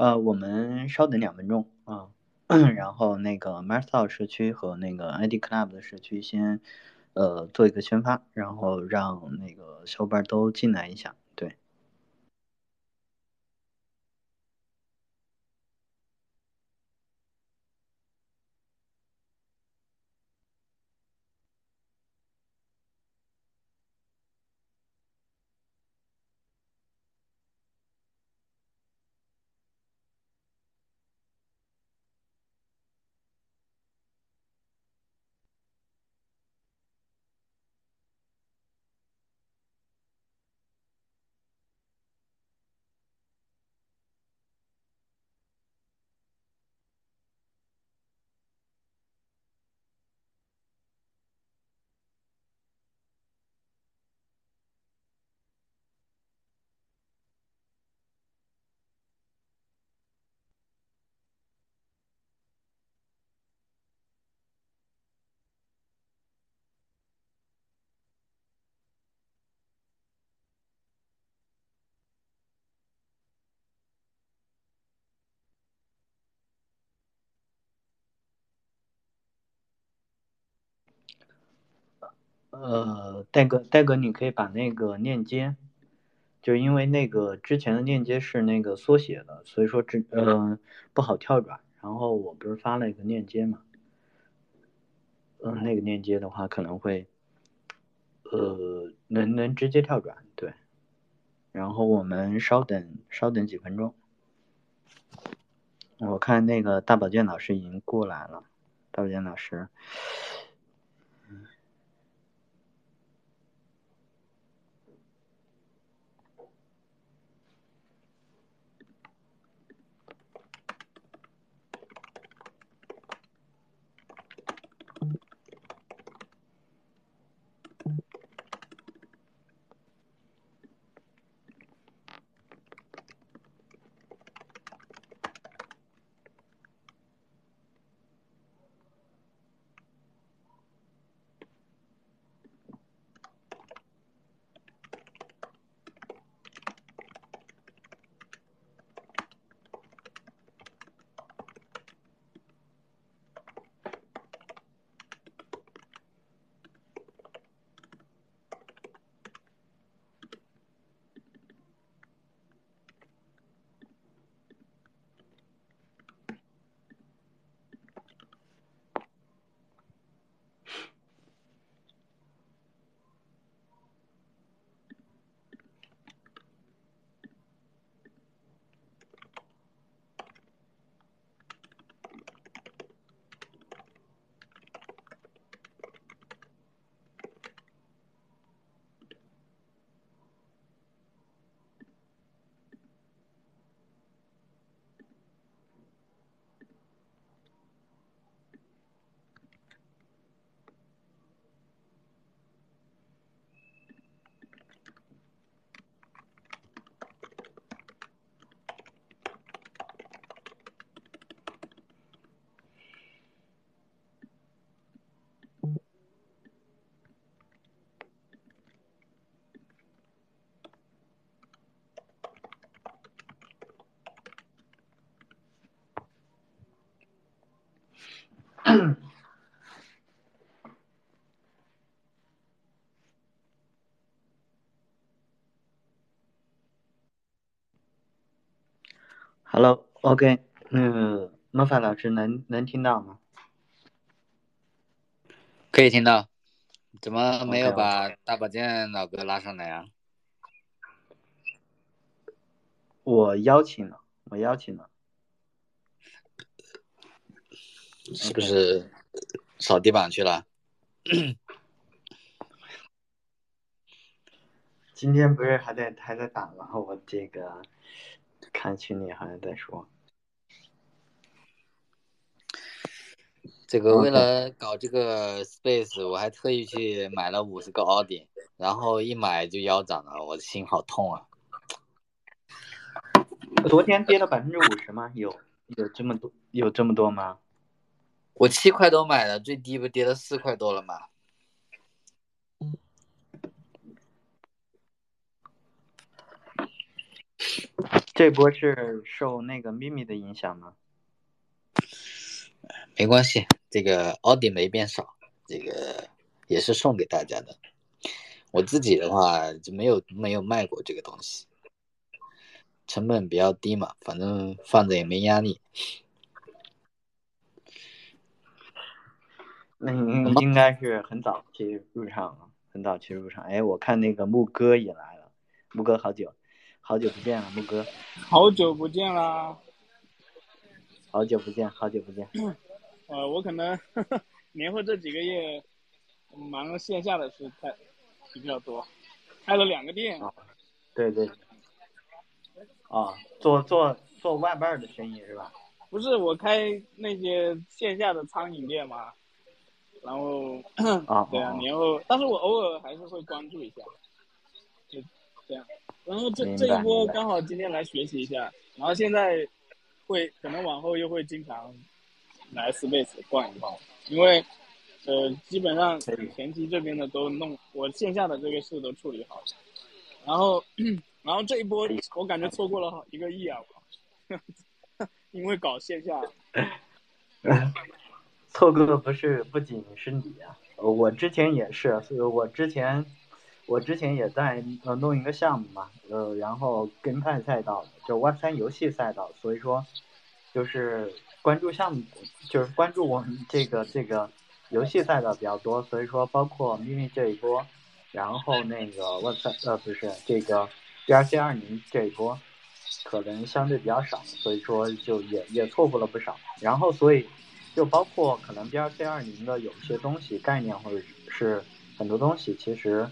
呃，我们稍等两分钟啊，然后那个 m a r s t a 社区和那个 ID Club 的社区先呃做一个宣发，然后让那个小伙伴都进来一下。呃，戴哥，戴哥，你可以把那个链接，就因为那个之前的链接是那个缩写的，所以说只呃不好跳转。然后我不是发了一个链接嘛，嗯，那个链接的话可能会，呃，能能直接跳转，对。然后我们稍等稍等几分钟，我看那个大保健老师已经过来了，大保健老师。Hello，OK，那个魔法老师能能听到吗？可以听到，怎么没有把大保健老哥拉上来啊？我邀请了，我邀请了，是不是扫地板去了？今天不是还在还在打吗？我这个。看群里好像在说，这个为了搞这个 space，我还特意去买了五十个奥迪，然后一买就腰斩了，我的心好痛啊！昨天跌了百分之五十吗？有有这么多有这么多吗？我七块多买的，最低不跌到四块多了吗？这波是受那个秘密的影响吗？没关系，这个奥迪没变少，这个也是送给大家的。我自己的话就没有没有卖过这个东西，成本比较低嘛，反正放着也没压力。那你应该是很早期入场，很早期入场。哎，我看那个木哥也来了，木哥好久，好久不见了，木哥。好久不见啦！好久不见，好久不见。呃，我可能 年后这几个月忙线下的事太比较多，开了两个店。对对。啊，做做做外卖的生意是吧？不是，我开那些线下的餐饮店嘛。然后，啊，对啊，年后，但是我偶尔还是会关注一下，就这样。然后这这一波刚好今天来学习一下，然后现在会可能往后又会经常来 Space 逛一逛，因为呃基本上前期这边的都弄，我线下的这个事都处理好了。然后，然后这一波我感觉错过了一个亿啊，因为搞线下。错过的不是不仅是你啊，我之前也是，所以我之前我之前也在呃弄一个项目嘛，呃，然后跟派赛道，就 Web 三游戏赛道，所以说就是关注项目，就是关注我们这个这个游戏赛道比较多，所以说包括秘密这一波，然后那个 Web 三呃不是这个 B R C 二零这一波，可能相对比较少，所以说就也也错过了不少，然后所以。就包括可能 B R C 二零的有些东西概念，或者是很多东西，其实，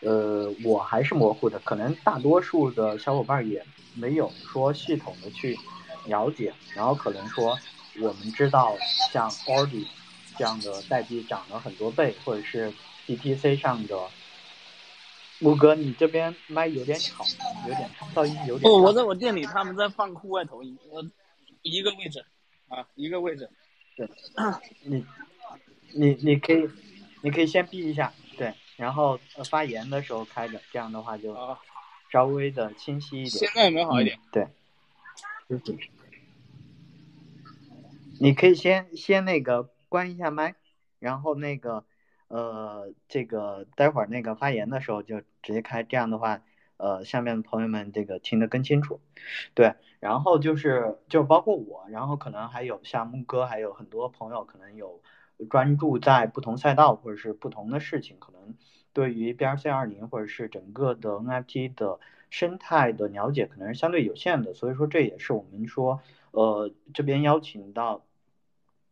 呃，我还是模糊的。可能大多数的小伙伴也没有说系统的去了解。然后可能说我们知道像 Audi 这样的代币涨了很多倍，或者是 B T C 上的。木哥，你这边麦有点吵，有点噪音有点。哦，我在我店里，他们在放户外投影，我一个位置啊，一个位置。你，你你可以，你可以先闭一下，对，然后发言的时候开着，这样的话就稍微的清晰一点。现在有没有好一点？对，你可以先先那个关一下麦，然后那个呃，这个待会儿那个发言的时候就直接开，这样的话。呃，下面的朋友们这个听得更清楚，对，然后就是就包括我，然后可能还有像木哥，还有很多朋友可能有专注在不同赛道或者是不同的事情，可能对于 B R C 二零或者是整个的 N F T 的生态的了解可能是相对有限的，所以说这也是我们说呃这边邀请到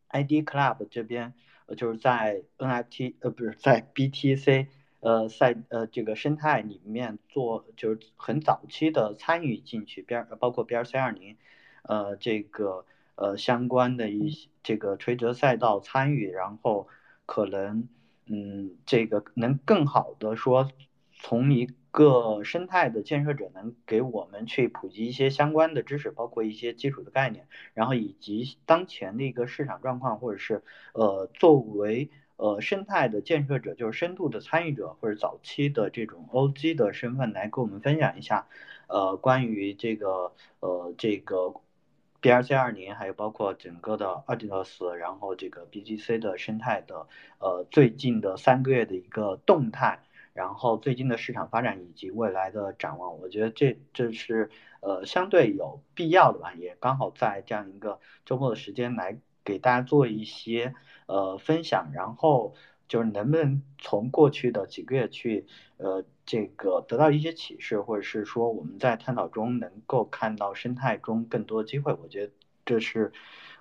I D Club 这边就是在 N F T 呃不是在 B T C。呃，赛呃这个生态里面做就是很早期的参与进去，边包括 B R C 二零，呃这个呃相关的一些这个垂直赛道参与，然后可能嗯这个能更好的说从一个生态的建设者能给我们去普及一些相关的知识，包括一些基础的概念，然后以及当前的一个市场状况，或者是呃作为。呃，生态的建设者就是深度的参与者，或者早期的这种 OG 的身份来跟我们分享一下，呃，关于这个呃这个 BRC 二零，还有包括整个的 a d i d a s 然后这个 BGC 的生态的呃最近的三个月的一个动态，然后最近的市场发展以及未来的展望，我觉得这这是呃相对有必要的吧，也刚好在这样一个周末的时间来给大家做一些。呃，分享，然后就是能不能从过去的几个月去，呃，这个得到一些启示，或者是说我们在探讨中能够看到生态中更多的机会，我觉得这是，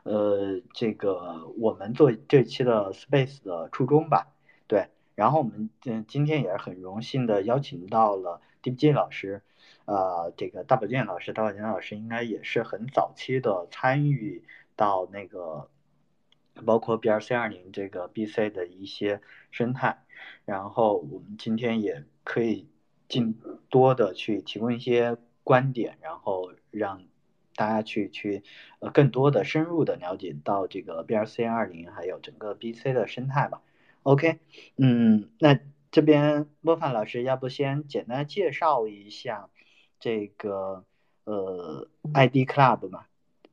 呃，这个我们做这期的 Space 的初衷吧。对，然后我们嗯今天也是很荣幸的邀请到了 DBG 老师，呃，这个大宝健老师，大宝健老师应该也是很早期的参与到那个。包括 B R C 二零这个 B C 的一些生态，然后我们今天也可以尽多的去提供一些观点，然后让大家去去呃更多的深入的了解到这个 B R C 二零还有整个 B C 的生态吧。OK，嗯，那这边莫凡老师要不先简单介绍一下这个呃 ID Club 嘛，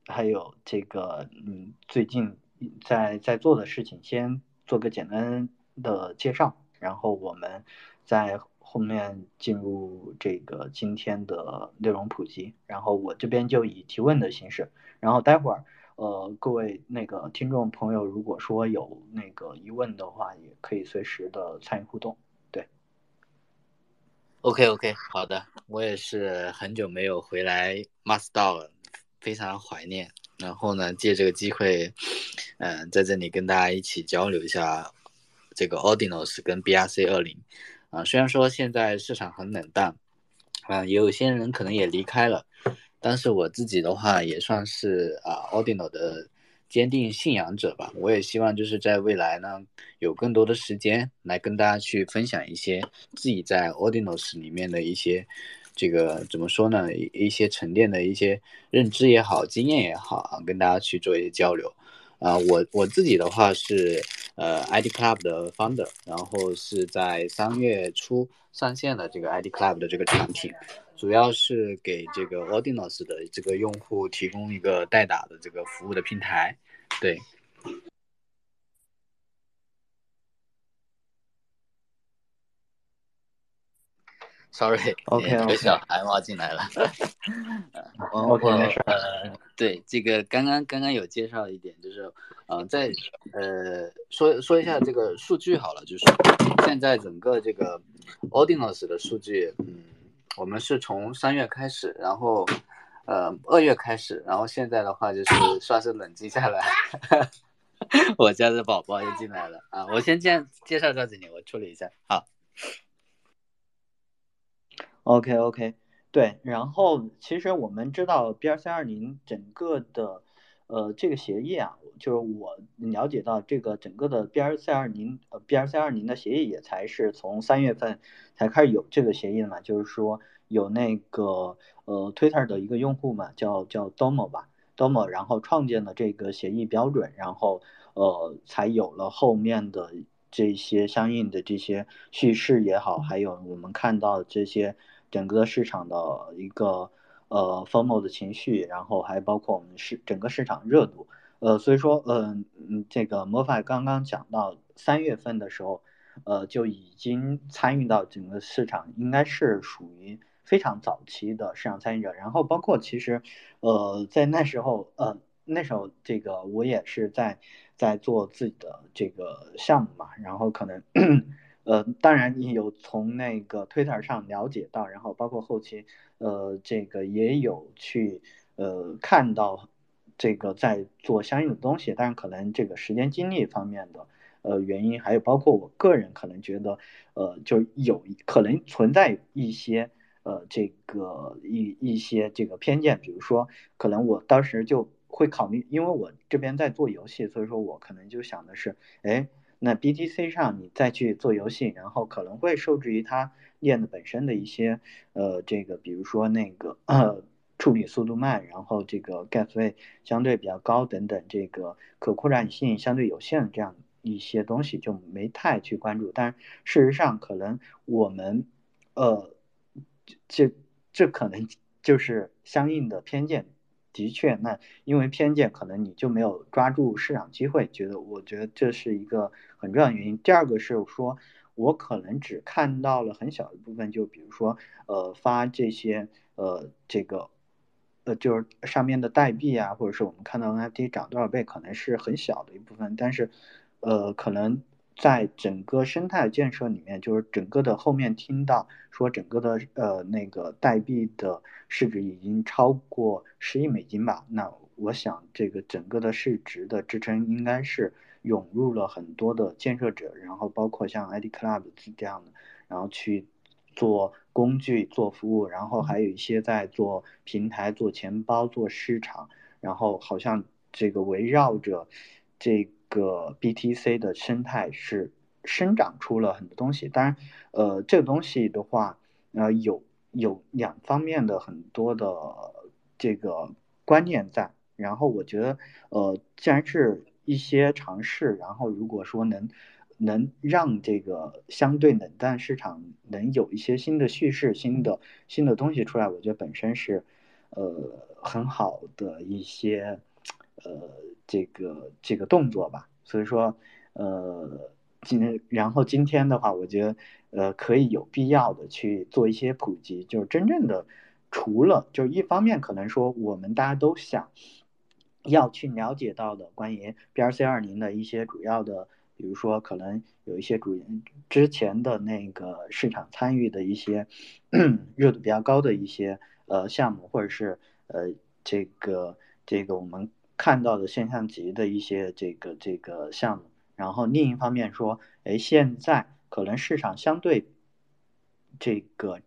还有这个嗯最近在在做的事情，先做个简单的介绍，然后我们在后面进入这个今天的内容普及，然后我这边就以提问的形式，然后待会儿。呃，各位那个听众朋友，如果说有那个疑问的话，也可以随时的参与互动。对，OK OK，好的，我也是很久没有回来 m a s t e 了，非常怀念。然后呢，借这个机会，嗯，在这里跟大家一起交流一下这个 Audinos 跟 BRC 二零。啊，虽然说现在市场很冷淡，啊，有些人可能也离开了。但是我自己的话也算是啊，Audino 的坚定信仰者吧。我也希望就是在未来呢，有更多的时间来跟大家去分享一些自己在 Audinos 里面的一些这个怎么说呢，一些沉淀的一些认知也好，经验也好啊，跟大家去做一些交流。啊，我我自己的话是呃 ID Club 的 founder，然后是在三月初上线了这个 ID Club 的这个产品。主要是给这个 Audinos 的这个用户提供一个代打的这个服务的平台，对。Sorry，OK，有小孩挖进来了。OK，呃，对，这个刚刚刚刚有介绍一点，就是，呃，在呃说说一下这个数据好了，就是现在整个这个 Audinos 的数据，嗯。我们是从三月开始，然后，呃，二月开始，然后现在的话就是算是冷静下来。我家的宝宝又进来了啊！我先介介绍到这里，我处理一下。好。OK OK，对，然后其实我们知道 BRC 二零整个的。呃，这个协议啊，就是我了解到这个整个的 BRC 二零呃 BRC 二零的协议也才是从三月份才开始有这个协议的嘛，就是说有那个呃 Twitter 的一个用户嘛，叫叫 Domo 吧，Domo，然后创建了这个协议标准，然后呃才有了后面的这些相应的这些叙事也好，还有我们看到这些整个市场的一个。呃 f o m o 的情绪，然后还包括我们市整个市场热度，呃，所以说，嗯嗯，这个魔法刚刚讲到三月份的时候，呃，就已经参与到整个市场，应该是属于非常早期的市场参与者。然后包括其实，呃，在那时候，呃，那时候这个我也是在在做自己的这个项目嘛，然后可能。呃，当然你有从那个 Twitter 上了解到，然后包括后期，呃，这个也有去呃看到这个在做相应的东西，但是可能这个时间精力方面的呃原因，还有包括我个人可能觉得，呃，就有可能存在一些呃这个一一些这个偏见，比如说可能我当时就会考虑，因为我这边在做游戏，所以说我可能就想的是，哎。那 BTC 上你再去做游戏，然后可能会受制于它链的本身的一些呃这个，比如说那个呃处理速度慢，然后这个 gas 费相对比较高等等，这个可扩展性相对有限这样一些东西就没太去关注。但事实上，可能我们呃这这可能就是相应的偏见。的确，那因为偏见，可能你就没有抓住市场机会。觉得，我觉得这是一个很重要的原因。第二个是说，我可能只看到了很小一部分，就比如说，呃，发这些，呃，这个，呃，就是上面的代币啊，或者是我们看到 NFT 涨多少倍，可能是很小的一部分。但是，呃，可能。在整个生态建设里面，就是整个的后面听到说，整个的呃那个代币的市值已经超过十亿美金吧？那我想这个整个的市值的支撑应该是涌入了很多的建设者，然后包括像 ID Club 这样的，然后去做工具、做服务，然后还有一些在做平台、做钱包、做市场，然后好像这个围绕着这。个 BTC 的生态是生长出了很多东西，当然，呃，这个东西的话，呃，有有两方面的很多的这个观念在。然后我觉得，呃，既然是一些尝试，然后如果说能能让这个相对冷淡市场能有一些新的叙事、新的新的东西出来，我觉得本身是，呃很好的一些呃这个这个动作吧。所以说呃今然后今天的话，我觉得呃可以有必要的去做一些普及，就是真正的除了就一方面可能说我们大家都想要去了解到的关于 BRC 二零的一些主要的。比如说，可能有一些主之前的那个市场参与的一些 热度比较高的一些呃项目，或者是呃这个这个我们看到的现象级的一些这个这个项目。然后另一方面说，哎，现在可能市场相对这个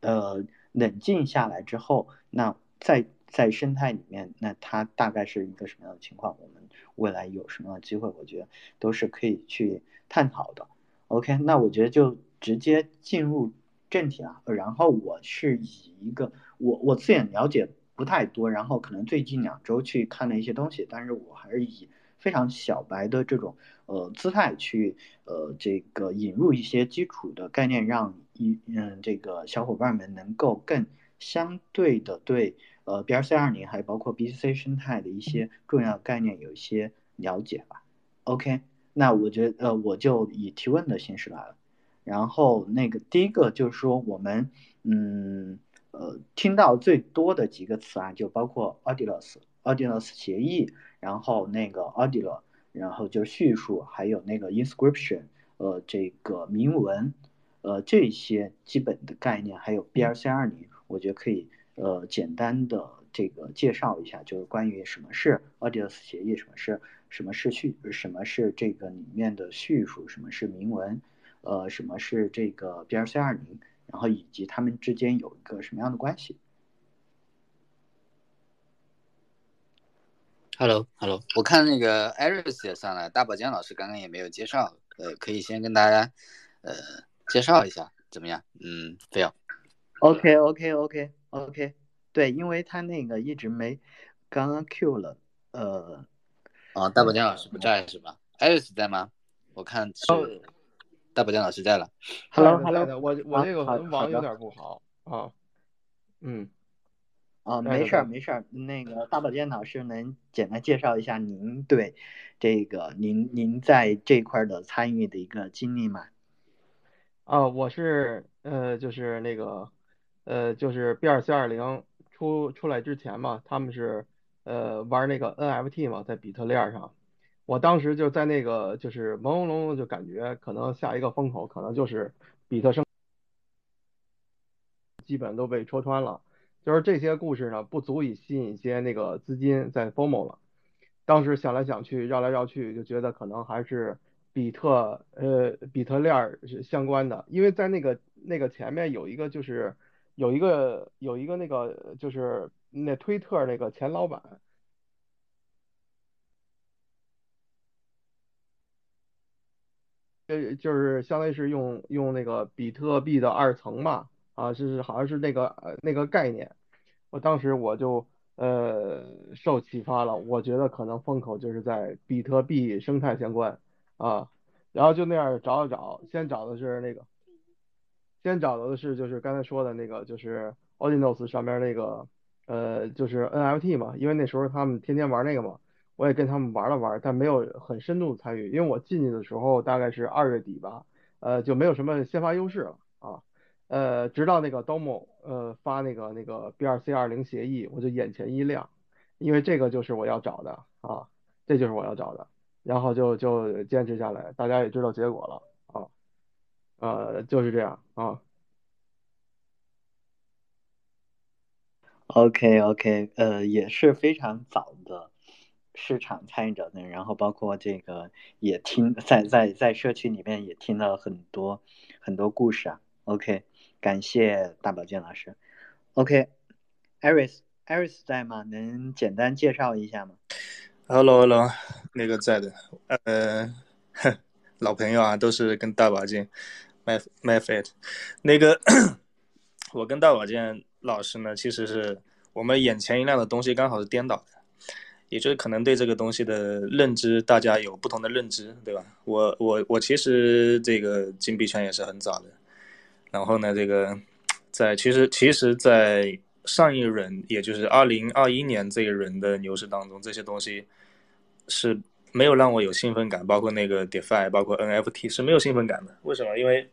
呃冷静下来之后，那在在生态里面，那它大概是一个什么样的情况？我们未来有什么样的机会？我觉得都是可以去探讨的。OK，那我觉得就直接进入正题了。然后我是以一个我我自己了解不太多，然后可能最近两周去看了一些东西，但是我还是以非常小白的这种呃姿态去呃这个引入一些基础的概念，让一嗯这个小伙伴们能够更相对的对。呃，BRC 二零还包括 BCC 生态的一些重要概念有一些了解吧。OK，那我觉得呃，我就以提问的形式来了。然后那个第一个就是说，我们嗯呃听到最多的几个词啊，就包括 Audilus、Audilus 协议，然后那个 Audil，然后就是叙述，还有那个 Inscription，呃这个铭文，呃这些基本的概念，还有 BRC 二零，我觉得可以。呃，简单的这个介绍一下，就是关于什么是 Audius 协议，什么是什么是叙，什么是这个里面的叙述，什么是铭文，呃，什么是这个 BRC 二零，然后以及他们之间有一个什么样的关系？Hello，Hello，我看那个 Iris 也上来，大宝剑老师刚刚也没有介绍，呃，可以先跟大家呃介绍一下，怎么样？嗯，非要。OK，OK，OK。OK，对，因为他那个一直没刚刚 Q 了，呃，哦，大宝江老师不在是吧？艾瑞斯在吗？我看是大宝江老师在了。Hello，Hello，我我这个网有点不好啊。嗯，啊，没事儿没事儿，那个大宝剑老师能简单介绍一下您对这个您您在这块的参与的一个经历吗？啊，我是呃，就是那个。呃，就是 B 二 C 二零出出来之前嘛，他们是呃玩那个 NFT 嘛，在比特链上，我当时就在那个就是朦朦胧胧就感觉可能下一个风口可能就是比特生，基本都被戳穿了，就是这些故事呢不足以吸引一些那个资金在 FOMO 了，当时想来想去绕来绕去就觉得可能还是比特呃比特链是相关的，因为在那个那个前面有一个就是。有一个有一个那个就是那推特那个前老板，呃，就是相当于是用用那个比特币的二层嘛，啊，就是好像是那个呃那个概念。我当时我就呃受启发了，我觉得可能风口就是在比特币生态相关啊，然后就那样找找找，先找的是那个。先找到的是就是刚才说的那个，就是 Audinos 上面那个，呃，就是 NFT 嘛，因为那时候他们天天玩那个嘛，我也跟他们玩了玩，但没有很深度的参与，因为我进去的时候大概是二月底吧，呃，就没有什么先发优势了啊，呃，直到那个 Domo 呃发那个那个 BRC 二零协议，我就眼前一亮，因为这个就是我要找的啊，这就是我要找的，然后就就坚持下来，大家也知道结果了啊。呃，就是这样啊。OK OK，呃，也是非常早的市场参与者的，然后包括这个也听在在在社区里面也听了很多很多故事啊。OK，感谢大宝剑老师。OK，Iris，Iris 在吗？能简单介绍一下吗？Hello Hello，那个在的，呃，老朋友啊，都是跟大宝剑。My my fate，那个我跟大宝剑老师呢，其实是我们眼前一亮的东西刚好是颠倒的，也就是可能对这个东西的认知，大家有不同的认知，对吧？我我我其实这个进币圈也是很早的，然后呢，这个在其实其实，在上一轮，也就是二零二一年这一轮的牛市当中，这些东西是没有让我有兴奋感，包括那个 DeFi，包括 NFT 是没有兴奋感的。为什么？因为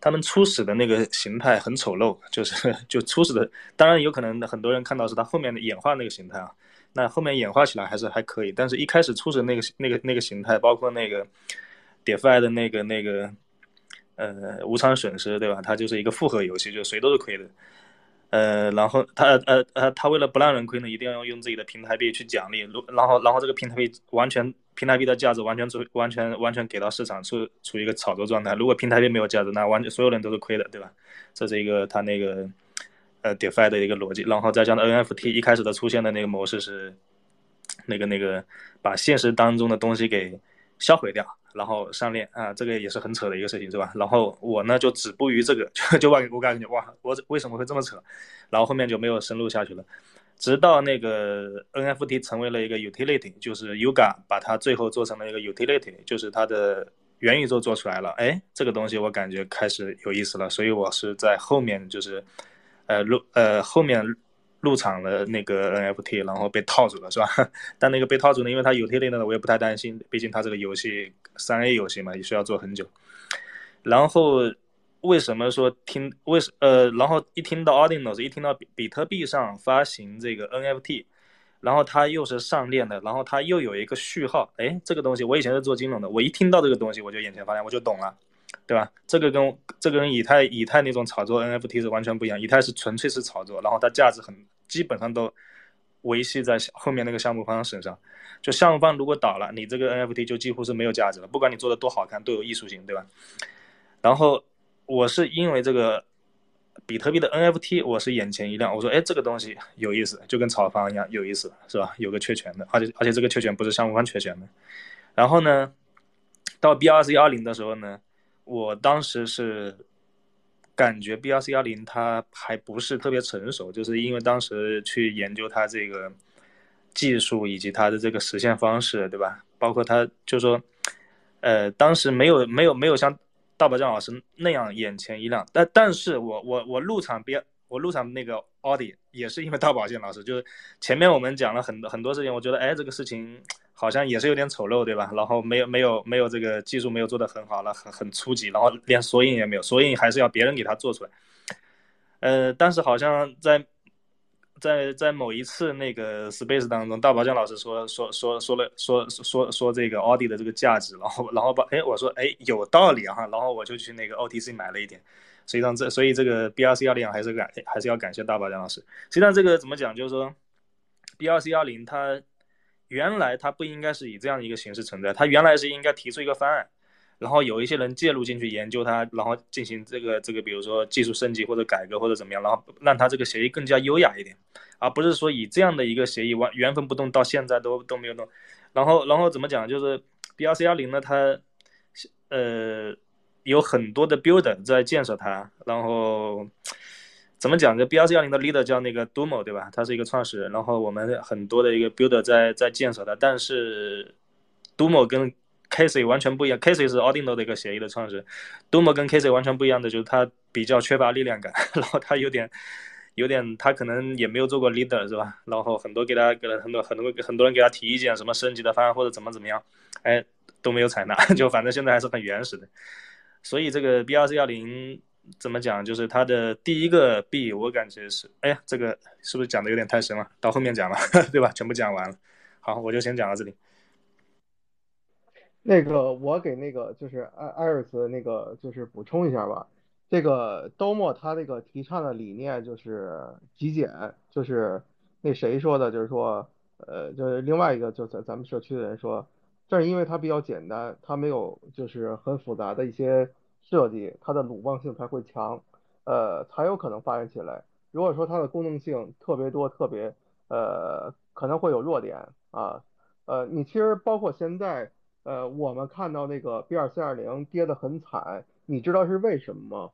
他们初始的那个形态很丑陋，就是 就初始的，当然有可能很多人看到是它后面的演化那个形态啊，那后面演化起来还是还可以，但是一开始初始那个那个那个形态，包括那个 DeFi 的那个那个呃无偿损失，对吧？它就是一个复合游戏，就谁都是亏的。呃，然后他呃呃他为了不让人亏呢，一定要用自己的平台币去奖励，如然后然后这个平台币完全平台币的价值完全处完全完全给到市场处处于一个炒作状态。如果平台币没有价值，那完全所有人都是亏的，对吧？这是一个他那个呃 DeFi 的一个逻辑。然后再加上 NFT 一开始的出现的那个模式是那个那个把现实当中的东西给销毁掉。然后上链啊，这个也是很扯的一个事情，是吧？然后我呢就止步于这个，就就我我感觉哇，我为什么会这么扯？然后后面就没有深入下去了。直到那个 NFT 成为了一个 utility，就是 Yuga 把它最后做成了一个 utility，就是它的元宇宙做出来了。哎，这个东西我感觉开始有意思了，所以我是在后面就是，呃入呃后面。入场了那个 NFT，然后被套住了，是吧？但那个被套住呢，因为它有贴链的，我也不太担心，毕竟它这个游戏三 A 游戏嘛，也需要做很久。然后为什么说听为什呃，然后一听到 Ordinals，一听到比比特币上发行这个 NFT，然后它又是上链的，然后它又有一个序号，哎，这个东西我以前是做金融的，我一听到这个东西我就眼前发亮，我就懂了。对吧？这个跟这个跟以太以太那种炒作 NFT 是完全不一样。以太是纯粹是炒作，然后它价值很基本上都维系在后面那个项目方身上。就项目方如果倒了，你这个 NFT 就几乎是没有价值了。不管你做的多好看，都有艺术性，对吧？然后我是因为这个比特币的 NFT，我是眼前一亮，我说哎，这个东西有意思，就跟炒房一样有意思，是吧？有个确权的，而且而且这个确权不是项目方确权的。然后呢，到 B 二 C 二零的时候呢？我当时是感觉 B R C 幺零它还不是特别成熟，就是因为当时去研究它这个技术以及它的这个实现方式，对吧？包括它就是说，呃，当时没有没有没有像大宝酱老师那样眼前一亮。但但是我我我入场 B 我入场那个奥迪也是因为大宝健老师，就是前面我们讲了很多很多事情，我觉得哎这个事情。好像也是有点丑陋，对吧？然后没有没有没有这个技术没有做得很好了，很很初级，然后连索引也没有，索引还是要别人给他做出来。呃，但是好像在在在某一次那个 space 当中，大宝江老师说说说说了说说说这个奥迪的这个价值，然后然后把哎我说哎有道理哈，然后我就去那个 OTC 买了一点。实际上这所以这个 BRC 幺零还是感还是要感谢大宝江老师。实际上这个怎么讲，就是说 BRC 幺零它。原来它不应该是以这样的一个形式存在，它原来是应该提出一个方案，然后有一些人介入进去研究它，然后进行这个这个，比如说技术升级或者改革或者怎么样，然后让它这个协议更加优雅一点，而不是说以这样的一个协议完原封不动到现在都都没有动。然后然后怎么讲？就是 B R C 幺零呢，它呃有很多的 builder 在建设它，然后。怎么讲？这 B R C 幺零的 leader 叫那个 Dumo，对吧？他是一个创始人，然后我们很多的一个 builder 在在建设它。但是 Dumo 跟 Casey 完全不一样，Casey 是 a r d i n o 的一个协议的创始人，Dumo 跟 Casey 完全不一样的就是他比较缺乏力量感，然后他有点有点他可能也没有做过 leader，是吧？然后很多给他给了很多很多很多人给他提意见，什么升级的方案或者怎么怎么样，哎都没有采纳，就反正现在还是很原始的。所以这个 B R C 幺零。怎么讲？就是它的第一个币，我感觉是，哎呀，这个是不是讲的有点太深了？到后面讲了，对吧？全部讲完了。好，我就先讲到这里。那个，我给那个就是艾艾尔斯那个就是补充一下吧。这个 Domo 他这个提倡的理念就是极简，就是那谁说的？就是说，呃，就是另外一个，就咱咱们社区的人说，正是因为它比较简单，它没有就是很复杂的一些。设计它的鲁棒性才会强，呃，才有可能发展起来。如果说它的功能性特别多，特别呃，可能会有弱点啊。呃，你其实包括现在，呃，我们看到那个 B 二四二零跌得很惨，你知道是为什么吗？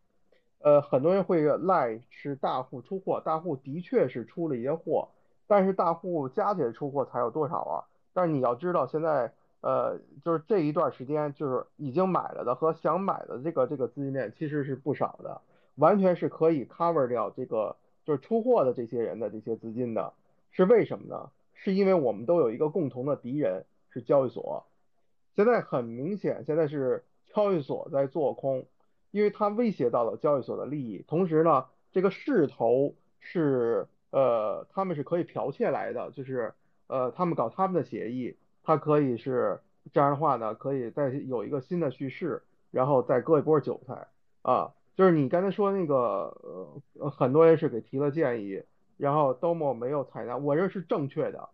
呃，很多人会赖是大户出货，大户的确是出了一些货，但是大户加起来出货才有多少啊？但是你要知道现在。呃，就是这一段时间，就是已经买了的和想买的这个这个资金链其实是不少的，完全是可以 cover 掉这个就是出货的这些人的这些资金的，是为什么呢？是因为我们都有一个共同的敌人是交易所。现在很明显，现在是交易所在做空，因为它威胁到了交易所的利益。同时呢，这个势头是呃，他们是可以剽窃来的，就是呃，他们搞他们的协议，它可以是这样的话呢，可以再有一个新的叙事，然后再割一波韭菜啊。就是你刚才说那个呃，很多人是给提了建议，然后 Domo 没有采纳，我认为是正确的，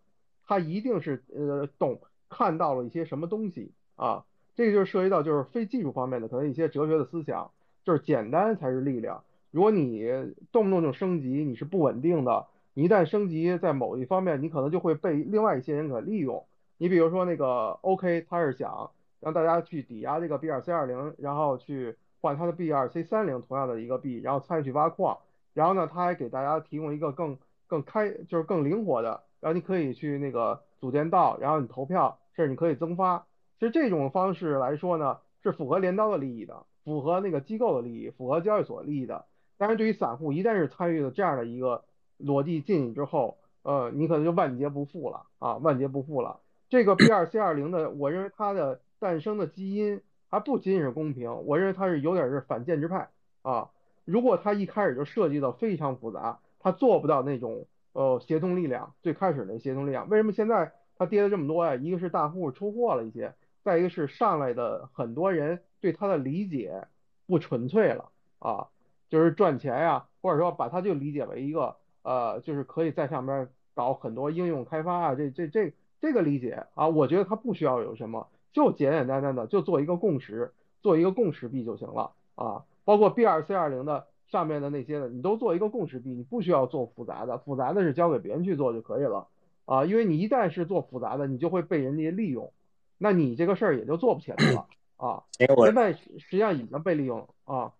他一定是呃懂。看到了一些什么东西啊？这个就是涉及到就是非技术方面的可能一些哲学的思想，就是简单才是力量。如果你动不动就升级，你是不稳定的。你一旦升级，在某一方面，你可能就会被另外一些人给利用。你比如说那个 OK，他是想让大家去抵押这个 BRC20，然后去换他的 BRC30 同样的一个币，然后参与去挖矿。然后呢，他还给大家提供一个更更开，就是更灵活的，然后你可以去那个组建道，然后你投票。甚至你可以增发，其实这种方式来说呢，是符合镰刀的利益的，符合那个机构的利益，符合交易所利益的。但是对于散户，一旦是参与了这样的一个逻辑进去之后，呃，你可能就万劫不复了啊，万劫不复了。这个 BRC20 的，我认为它的诞生的基因还不仅仅是公平，我认为它是有点是反建制派啊。如果它一开始就设计的非常复杂，它做不到那种呃协同力量，最开始的协同力量，为什么现在？它跌了这么多呀，一个是大户出货了一些，再一个是上来的很多人对它的理解不纯粹了啊，就是赚钱呀，或者说把它就理解为一个呃，就是可以在上面搞很多应用开发啊，这这这这个理解啊，我觉得它不需要有什么，就简简单单的就做一个共识，做一个共识币就行了啊，包括 B 二 C 二零的上面的那些的，你都做一个共识币，你不需要做复杂的，复杂的是交给别人去做就可以了。啊，因为你一旦是做复杂的，你就会被人家利用，那你这个事儿也就做不起来了啊。现在实际上已经被利用了啊。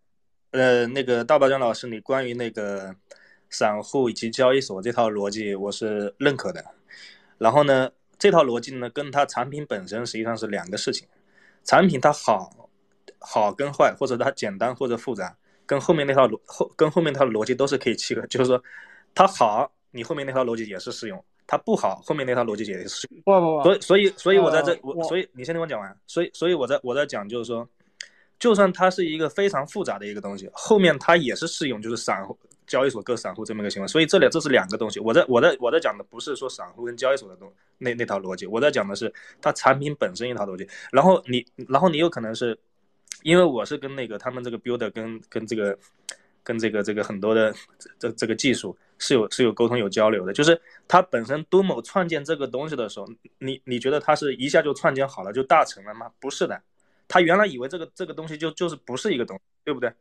呃，那个大宝江老师，你关于那个散户以及交易所这套逻辑，我是认可的。然后呢，这套逻辑呢，跟它产品本身实际上是两个事情。产品它好，好跟坏，或者它简单或者复杂，跟后面那套逻后跟后面那套逻辑都是可以契合。就是说，它好，你后面那套逻辑也是适用。它不好，后面那套逻辑也是。不不不，所以所以所以我在这我所以你先听我讲完。所以所以我在我在讲就是说，就算它是一个非常复杂的一个东西，后面它也是适用，就是散户交易所各散户这么一个情况。所以这里这是两个东西。我在我在我在讲的不是说散户跟交易所的东那那套逻辑，我在讲的是它产品本身一套逻辑。然后你然后你有可能是，因为我是跟那个他们这个 builder 跟跟这个。跟这个这个很多的这这个技术是有是有沟通有交流的，就是它本身多某创建这个东西的时候，你你觉得它是一下就创建好了就大成了吗？不是的，他原来以为这个这个东西就就是不是一个东西，对不对？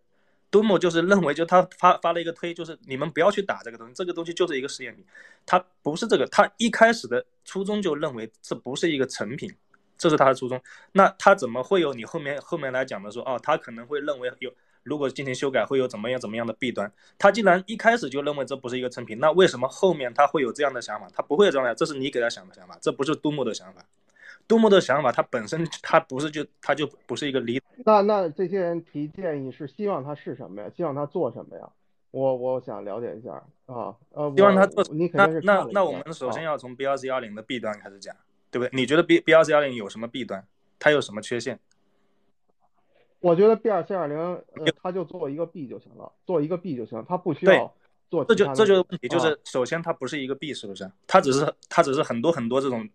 多某就是认为就他发发了一个推，就是你们不要去打这个东西，这个东西就是一个试验品，他不是这个，他一开始的初衷就认为这不是一个成品，这是他的初衷，那他怎么会有你后面后面来讲的说哦，他可能会认为有。如果进行修改会有怎么样怎么样的弊端？他既然一开始就认为这不是一个成品，那为什么后面他会有这样的想法？他不会有这样的，这是你给他想的想法，这不是杜牧的想法。杜牧的想法，他本身他不是就他就不是一个理。那那这些人提建议是希望他是什么呀？希望他做什么呀？我我想了解一下啊。呃，希望他做。你肯定是那那我们首先要从 B 二 C 幺零的弊端开始讲，对不对？你觉得 B B 二 C 幺零有什么弊端？它有什么缺陷？我觉得 B 二 C 二零，呃，它就做一个 B 就行了，做一个 B 就行，它不需要做。这就这就是问题，就是首先它不是一个币，是不是？它只是它只是很多很多这种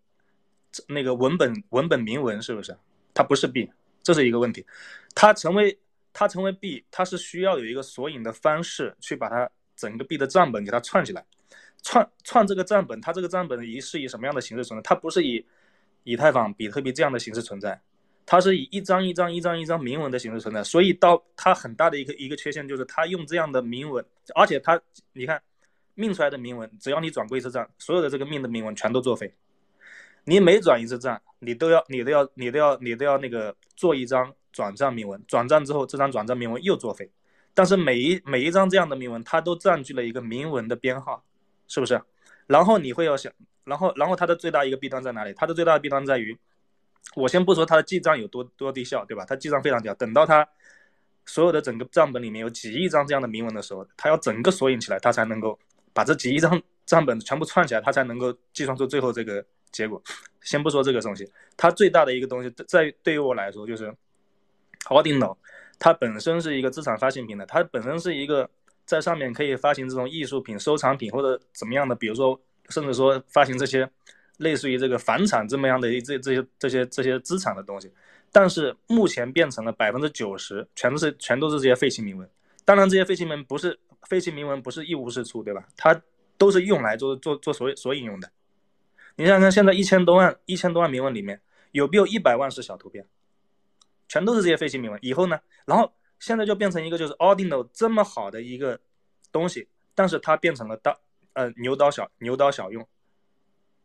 那个文本文本铭文，是不是？它不是币，这是一个问题。它成为它成为币，它是需要有一个索引的方式去把它整个币的账本给它串起来，串串这个账本，它这个账本以是以什么样的形式存在？它不是以以太坊、比特币这样的形式存在。它是以一张一张一张一张铭文的形式存在，所以到它很大的一个一个缺陷就是它用这样的铭文，而且它你看命出来的铭文，只要你转过一次账，所有的这个命的铭文全都作废。你每转一次账，你都要你都要你都要你都要那个做一张转账铭文，转账之后这张转账铭文又作废。但是每一每一张这样的铭文，它都占据了一个铭文的编号，是不是？然后你会要想，然后然后它的最大一个弊端在哪里？它的最大的弊端在于。我先不说它的记账有多多低效，对吧？它记账非常低效。等到它所有的整个账本里面有几亿张这样的铭文的时候，它要整个索引起来，它才能够把这几亿张账本全部串起来，它才能够计算出最后这个结果。先不说这个东西，它最大的一个东西，在对于我来说就是，Ordinal，它本身是一个资产发行平台，它本身是一个在上面可以发行这种艺术品、收藏品或者怎么样的，比如说甚至说发行这些类似于这个房产这么样的这这些这些这些资产的东西。但是目前变成了百分之九十，全都是全都是这些废弃铭文。当然，这些废弃铭不是废弃铭文，不是一无是处，对吧？它都是用来做做做索索引用的。你想想，现在一千多万一千多万铭文里面，有没有一百万是小图片？全都是这些废弃铭文。以后呢？然后现在就变成一个就是 Ordinal 这么好的一个东西，但是它变成了刀呃牛刀小牛刀小用，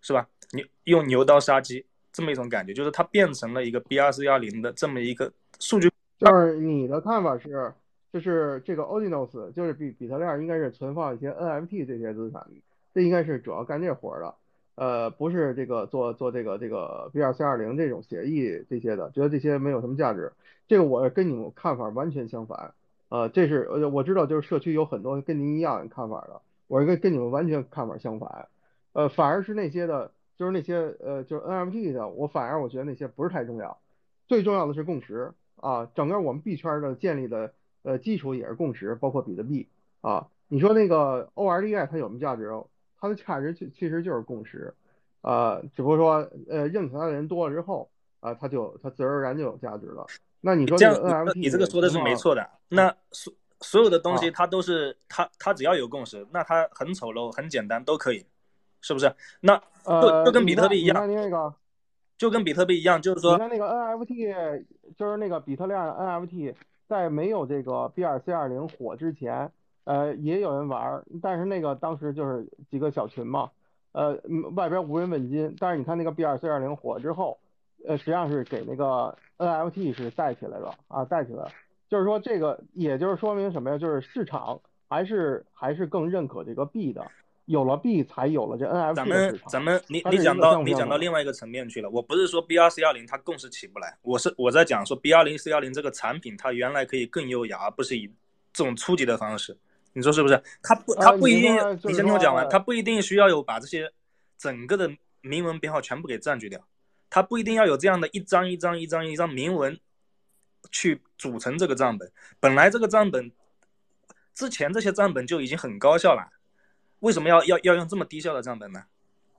是吧？牛用牛刀杀鸡。这么一种感觉，就是它变成了一个 B 二四幺零的这么一个数据。就是你的看法是，就是这个 Ordinals，就是比比特链应该是存放一些 NFT 这些资产，这应该是主要干这活的，呃，不是这个做做这个这个 B 二 C 二零这种协议这些的，觉得这些没有什么价值。这个我跟你们看法完全相反，呃，这是呃我知道就是社区有很多跟您一样看法的，我跟跟你们完全看法相反，呃，反而是那些的。就是那些呃，就是 NFT 的，我反而我觉得那些不是太重要，最重要的是共识啊，整个我们币圈的建立的呃基础也是共识，包括比特币啊。你说那个 ORDI 它有什么价值？它的价值其其实就是共识呃，只不过说呃认可它的人多了之后啊，它就它自然而然就有价值了。那你说这样，NFT 你这个说的是没错的。那所所有的东西它都是它它只要有共识，那它很丑陋很简单都可以。是不是？那就就跟比特币一样，那个就跟比特币一样，就是说，你看那个 NFT，就是那个比特链 NFT，在没有这个 B 二 C 二零火之前，呃，也有人玩，但是那个当时就是几个小群嘛，呃，外边无人问津。但是你看那个 B 二 C 二零火之后，呃，实际上是给那个 NFT 是带起来了啊，带起来了。就是说这个，也就是说明什么呀？就是市场还是还是更认可这个币的。有了币，才有了这 NFT 咱们咱们，你你讲到你讲到另外一个层面去了。我不是说 B 二四幺零它共识起不来，我是我在讲说 B 二零四幺零这个产品它原来可以更优雅，而不是以这种初级的方式。你说是不是？他不他不一定，你先听我讲完，他不一定需要有把这些整个的铭文编号全部给占据掉，他不一定要有这样的一张一张一张一张铭文去组成这个账本。本来这个账本之前这些账本就已经很高效了。为什么要要要用这么低效的账本呢？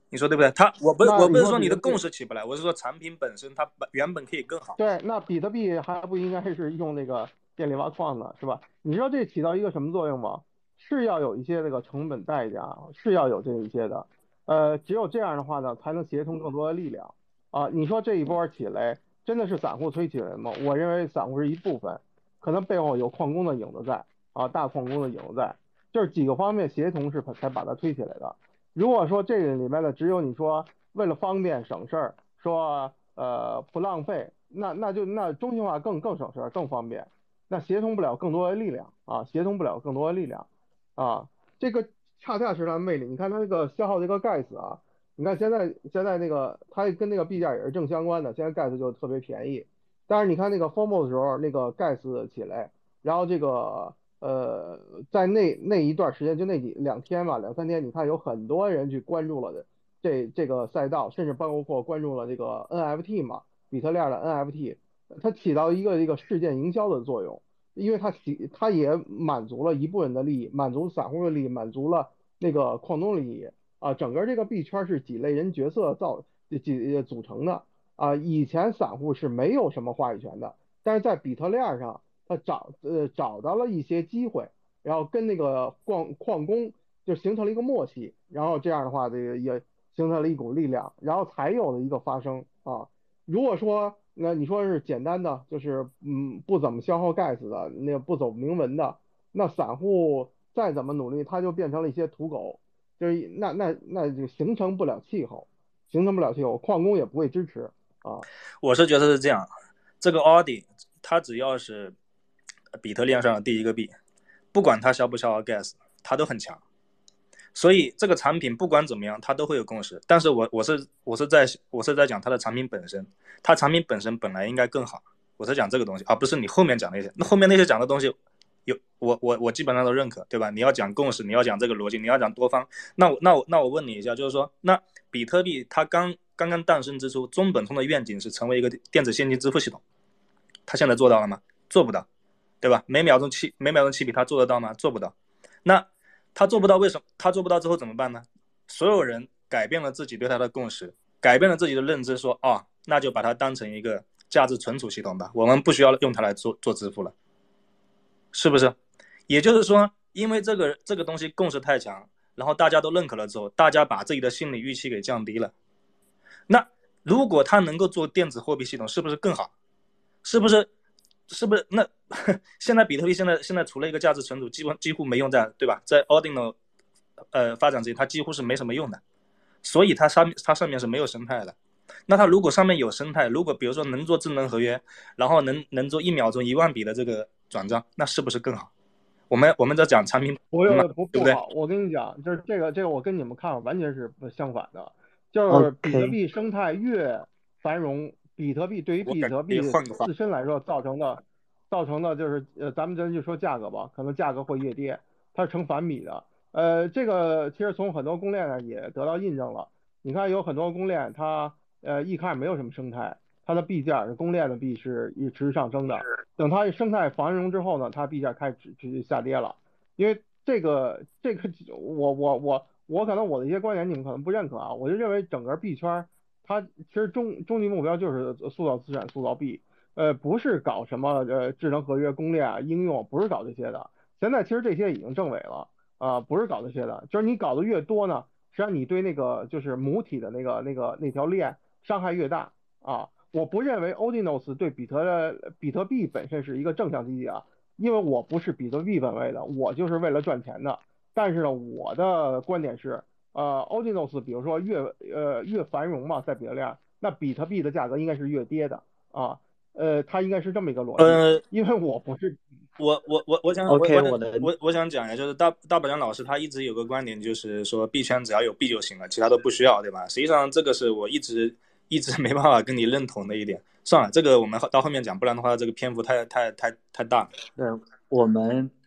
你说对不对？他我不我不是说你的共识起不来，我是说产品本身它本原本可以更好。对，那比特币还不应该是用那个电力挖矿的是吧？你知道这起到一个什么作用吗？是要有一些这个成本代价，是要有这一些的。呃，只有这样的话呢，才能协同更多的力量啊。你说这一波起来真的是散户推起来吗？我认为散户是一部分，可能背后有矿工的影子在啊，大矿工的影子在。就是几个方面协同是才把它推起来的。如果说这里面的只有你说为了方便省事儿，说呃不浪费，那那就那中心化更更省事儿更方便，那协同不了更多的力量啊，协同不了更多的力量啊，这个恰恰是它的魅力。你看它那个消耗这个盖子啊，你看现在现在那个它跟那个币价也是正相关的，现在盖子就特别便宜。但是你看那个 formal 的时候，那个盖子起来，然后这个。呃，在那那一段时间，就那几两天吧，两三天，你看有很多人去关注了这这个赛道，甚至包括关注了这个 NFT 嘛，比特链的 NFT，它起到一个一个事件营销的作用，因为它起它也满足了一部分的利益，满足散户的利益，满足了那个矿东利益啊，整个这个币圈是几类人角色造几组成的啊，以前散户是没有什么话语权的，但是在比特链上。他找呃找到了一些机会，然后跟那个矿矿工就形成了一个默契，然后这样的话，这个也形成了一股力量，然后才有了一个发生啊。如果说那你说是简单的，就是嗯不怎么消耗 gas 的，那不走明文的，那散户再怎么努力，他就变成了一些土狗，就是那那那就形成不了气候，形成不了气候，矿工也不会支持啊。我是觉得是这样，这个 Audi 它只要是。比特链上的第一个币，不管它消不消耗 gas，它都很强。所以这个产品不管怎么样，它都会有共识。但是我我是我是在我是在讲它的产品本身，它产品本身本来应该更好。我是讲这个东西，而不是你后面讲那些。那后面那些讲的东西，有我我我基本上都认可，对吧？你要讲共识，你要讲这个逻辑，你要讲多方。那我那我那我问你一下，就是说，那比特币它刚刚刚诞生之初，中本聪的愿景是成为一个电子现金支付系统，他现在做到了吗？做不到，对吧？每秒钟七每秒钟七笔，他做得到吗？做不到。那他做不到，为什么？他做不到之后怎么办呢？所有人改变了自己对他的共识，改变了自己的认知，说啊，那就把它当成一个价值存储系统吧，我们不需要用它来做做支付了，是不是？也就是说，因为这个这个东西共识太强，然后大家都认可了之后，大家把自己的心理预期给降低了。那如果他能够做电子货币系统，是不是更好？是不是？是不是？那现在比特币现在现在除了一个价值存储，基本几乎没用在，对吧？在 Ordinal。呃，发展之前它几乎是没什么用的，所以它上面它上面是没有生态的。那它如果上面有生态，如果比如说能做智能合约，然后能能做一秒钟一万笔的这个转账，那是不是更好？我们我们在讲产品，不用不对不对？我跟你讲，就是这个这个我跟你们看法完全是相反的，就是比特币生态越繁荣，比特币对于比特币自身来说造成的造成的就是呃，咱们咱就说价格吧，可能价格会越跌，它是成反比的。呃，这个其实从很多公链上也得到印证了。你看，有很多公链，它呃一开始没有什么生态，它的币价是公链的币是一直上升的。等它生态繁荣之后呢，它币价开始直接下跌了。因为这个这个，我我我我可能我的一些观点你们可能不认可啊，我就认为整个币圈它其实终终极目标就是塑造资产、塑造币，呃，不是搞什么呃智能合约、公链啊、应用，不是搞这些的。现在其实这些已经证伪了。啊，不是搞这些的，就是你搞的越多呢，实际上你对那个就是母体的那个那个那条链伤害越大啊。我不认为 Odinos 对比特的比特币本身是一个正向积极啊，因为我不是比特币本位的，我就是为了赚钱的。但是呢，我的观点是，呃，Odinos 比如说越呃越繁荣嘛，在比特链，那比特币的价格应该是越跌的啊。呃，它应该是这么一个逻辑。呃，因为我不是。我我我我想，OK，我我我想讲一下，就是大大宝江老师他一直有个观点，就是说币圈只要有币就行了，其他都不需要，对吧？实际上这个是我一直一直没办法跟你认同的一点。算了，这个我们到后面讲，不然的话这个篇幅太太太太大。对，我们对，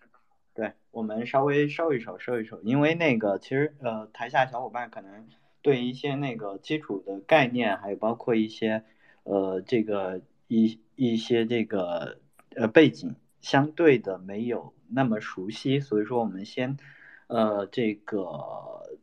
我们稍微收一收，收一收，因为那个其实呃台下小伙伴可能对一些那个基础的概念，还有包括一些呃这个一一些这个呃背景。相对的没有那么熟悉，所以说我们先，呃，这个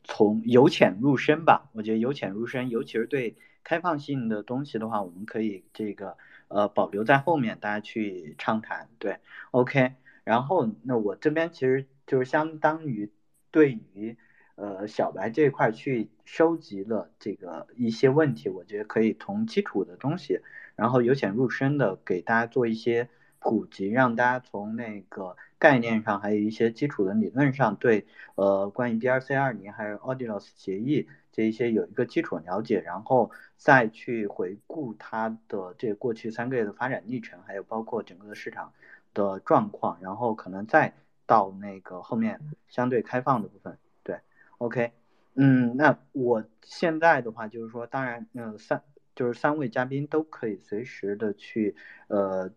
从由浅入深吧。我觉得由浅入深，尤其是对开放性的东西的话，我们可以这个呃保留在后面，大家去畅谈。对，OK。然后那我这边其实就是相当于对于呃小白这一块去收集了这个一些问题，我觉得可以从基础的东西，然后由浅入深的给大家做一些。普及，让大家从那个概念上，还有一些基础的理论上，对呃关于 BRC 二零还有 AudioS 协议这一些有一个基础了解，然后再去回顾它的这过去三个月的发展历程，还有包括整个的市场的状况，然后可能再到那个后面相对开放的部分。对，OK，嗯，那我现在的话就是说，当然，嗯，三就是三位嘉宾都可以随时的去呃。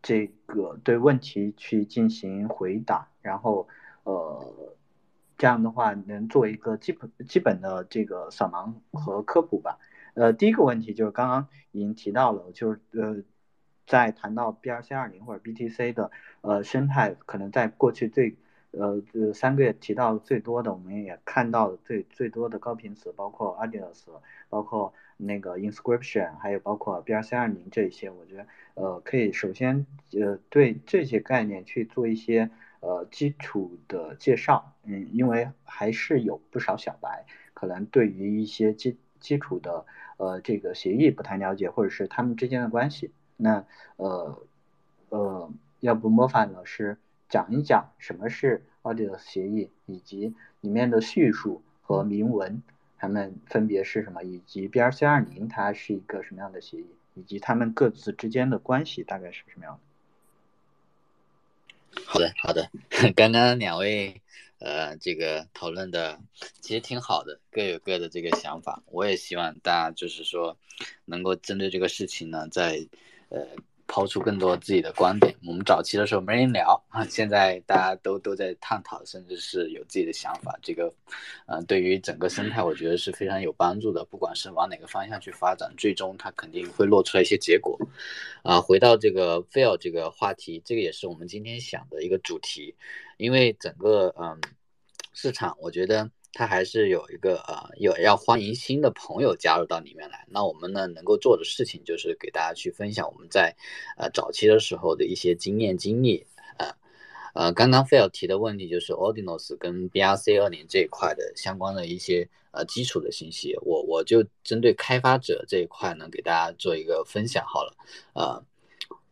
这个对问题去进行回答，然后呃，这样的话能做一个基本基本的这个扫盲和科普吧。呃，第一个问题就是刚刚已经提到了，就是呃，在谈到 BRC 二零或者 BTC 的呃生态，可能在过去最呃呃三个月提到最多的，我们也看到最最多的高频词，包括 Adidas，包括那个 Inscription，还有包括 BRC 二零这一些，我觉得。呃，可以首先呃对这些概念去做一些呃基础的介绍，嗯，因为还是有不少小白可能对于一些基基础的呃这个协议不太了解，或者是他们之间的关系，那呃呃，要不模范老师讲一讲什么是 audio 协议，以及里面的叙述和铭文，它们分别是什么，以及 BRC 二零它是一个什么样的协议？以及他们各自之间的关系大概是什么样的？好的，好的。刚刚两位呃，这个讨论的其实挺好的，各有各的这个想法。我也希望大家就是说，能够针对这个事情呢，在呃抛出更多自己的观点。我们早期的时候没人聊啊，现在大家都都在探讨，甚至是有自己的想法。这个，嗯，对于整个生态，我觉得是非常有帮助的。不管是往哪个方向去发展，最终它肯定会落出来一些结果。啊，回到这个 fail 这个话题，这个也是我们今天想的一个主题，因为整个嗯市场，我觉得。它还是有一个呃，有要欢迎新的朋友加入到里面来。那我们呢能够做的事情就是给大家去分享我们在呃早期的时候的一些经验经历。呃呃，刚刚 Phil 提的问题就是 Ordinals 跟 BRC 二零这一块的相关的一些呃基础的信息。我我就针对开发者这一块呢给大家做一个分享好了。呃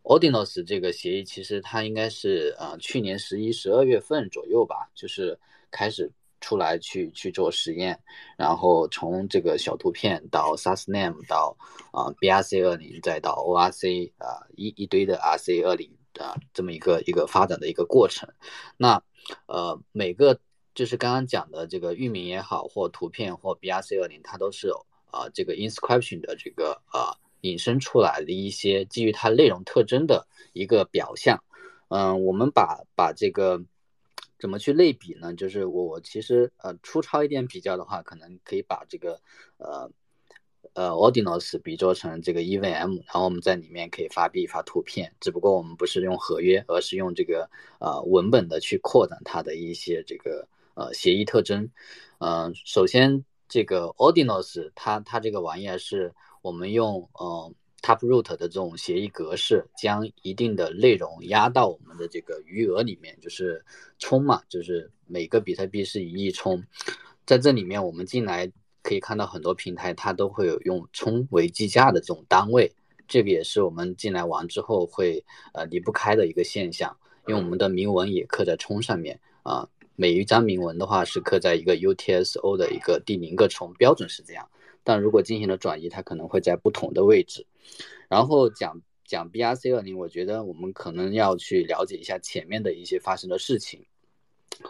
，Ordinals 这个协议其实它应该是呃去年十一十二月份左右吧，就是开始。出来去去做实验，然后从这个小图片到 Sasname 到啊 BRC 二零再到 ORC 啊一一堆的 RC 二零啊这么一个一个发展的一个过程。那呃每个就是刚刚讲的这个域名也好，或图片或 BRC 二零，它都是啊这个 inscription 的这个啊引申出来的一些基于它内容特征的一个表象。嗯，我们把把这个。怎么去类比呢？就是我我其实呃粗糙一点比较的话，可能可以把这个呃呃 Ordinals 比作成这个 EVM，然后我们在里面可以发币发图片，只不过我们不是用合约，而是用这个呃文本的去扩展它的一些这个呃协议特征。嗯，首先这个 Ordinals 它它这个玩意儿是我们用嗯。Taproot 的这种协议格式，将一定的内容压到我们的这个余额里面，就是充嘛，就是每个比特币是一亿充，在这里面我们进来可以看到很多平台它都会有用充为计价的这种单位，这个也是我们进来玩之后会呃离不开的一个现象，因为我们的铭文也刻在充上面啊，每一张铭文的话是刻在一个 UTSO 的一个第零个充，标准是这样。但如果进行了转移，它可能会在不同的位置。然后讲讲 BRC 二零，我觉得我们可能要去了解一下前面的一些发生的事情。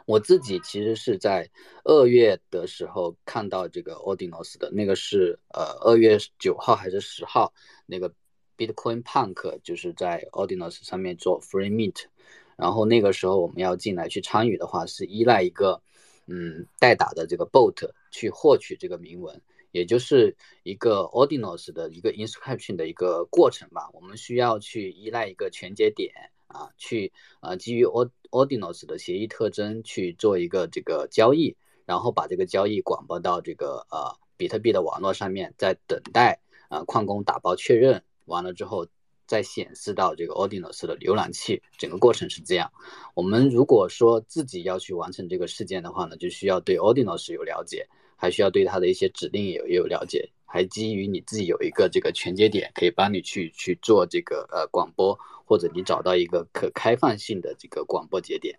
我自己其实是在二月的时候看到这个 Ordinals 的那个是呃二月九号还是十号，那个 Bitcoin Punk 就是在 Ordinals 上面做 Free Mint，然后那个时候我们要进来去参与的话，是依赖一个嗯代打的这个 Bot 去获取这个铭文。也就是一个 Ordinals 的一个 inscription 的一个过程吧，我们需要去依赖一个全节点啊，去啊基于 Ordinals 的协议特征去做一个这个交易，然后把这个交易广播到这个呃比特币的网络上面，在等待啊矿工打包确认完了之后，再显示到这个 Ordinals 的浏览器，整个过程是这样。我们如果说自己要去完成这个事件的话呢，就需要对 Ordinals 有了解。还需要对它的一些指令有也有了解，还基于你自己有一个这个全节点，可以帮你去去做这个呃广播，或者你找到一个可开放性的这个广播节点。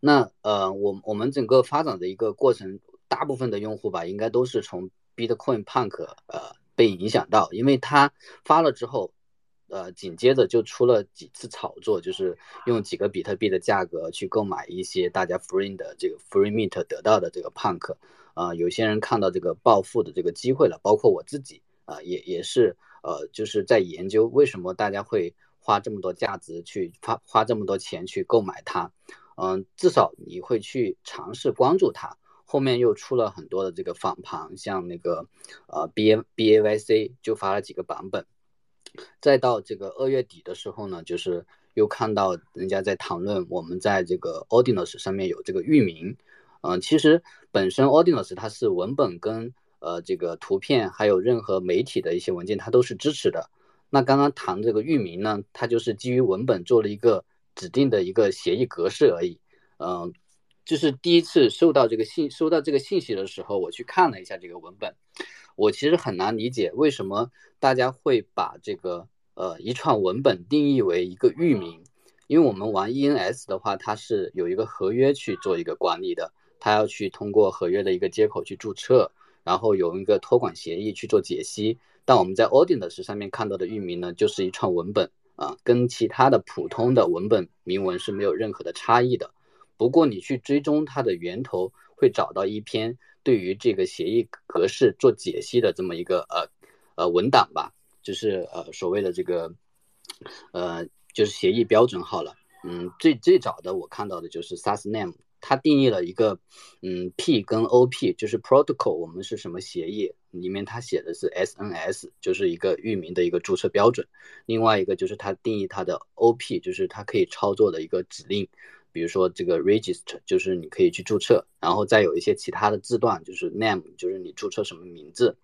那呃，我我们整个发展的一个过程，大部分的用户吧，应该都是从 Bitcoin Punk 呃被影响到，因为它发了之后。呃，紧接着就出了几次炒作，就是用几个比特币的价格去购买一些大家 free 的这个 free Meet 得到的这个 punk，啊，有些人看到这个暴富的这个机会了，包括我自己啊，也也是呃，就是在研究为什么大家会花这么多价值去花花这么多钱去购买它，嗯，至少你会去尝试关注它。后面又出了很多的这个仿盘，像那个呃 B A B A Y C 就发了几个版本。再到这个二月底的时候呢，就是又看到人家在谈论我们在这个 Ordinals 上面有这个域名，嗯，其实本身 Ordinals 它是文本跟呃这个图片还有任何媒体的一些文件它都是支持的。那刚刚谈这个域名呢，它就是基于文本做了一个指定的一个协议格式而已。嗯，就是第一次收到这个信收到这个信息的时候，我去看了一下这个文本。我其实很难理解为什么大家会把这个呃一串文本定义为一个域名，因为我们玩 ENS 的话，它是有一个合约去做一个管理的，它要去通过合约的一个接口去注册，然后有一个托管协议去做解析。但我们在 Ordinals 上面看到的域名呢，就是一串文本啊，跟其他的普通的文本铭文是没有任何的差异的。不过你去追踪它的源头，会找到一篇。对于这个协议格式做解析的这么一个呃呃文档吧，就是呃所谓的这个呃，就是协议标准号了。嗯，最最早的我看到的就是 SASNAME，它定义了一个，嗯，P 跟 OP 就是 Protocol，我们是什么协议？里面它写的是 SNS，就是一个域名的一个注册标准。另外一个就是它定义它的 OP，就是它可以操作的一个指令，比如说这个 Register，就是你可以去注册。然后再有一些其他的字段，就是 Name，就是你注册什么名字。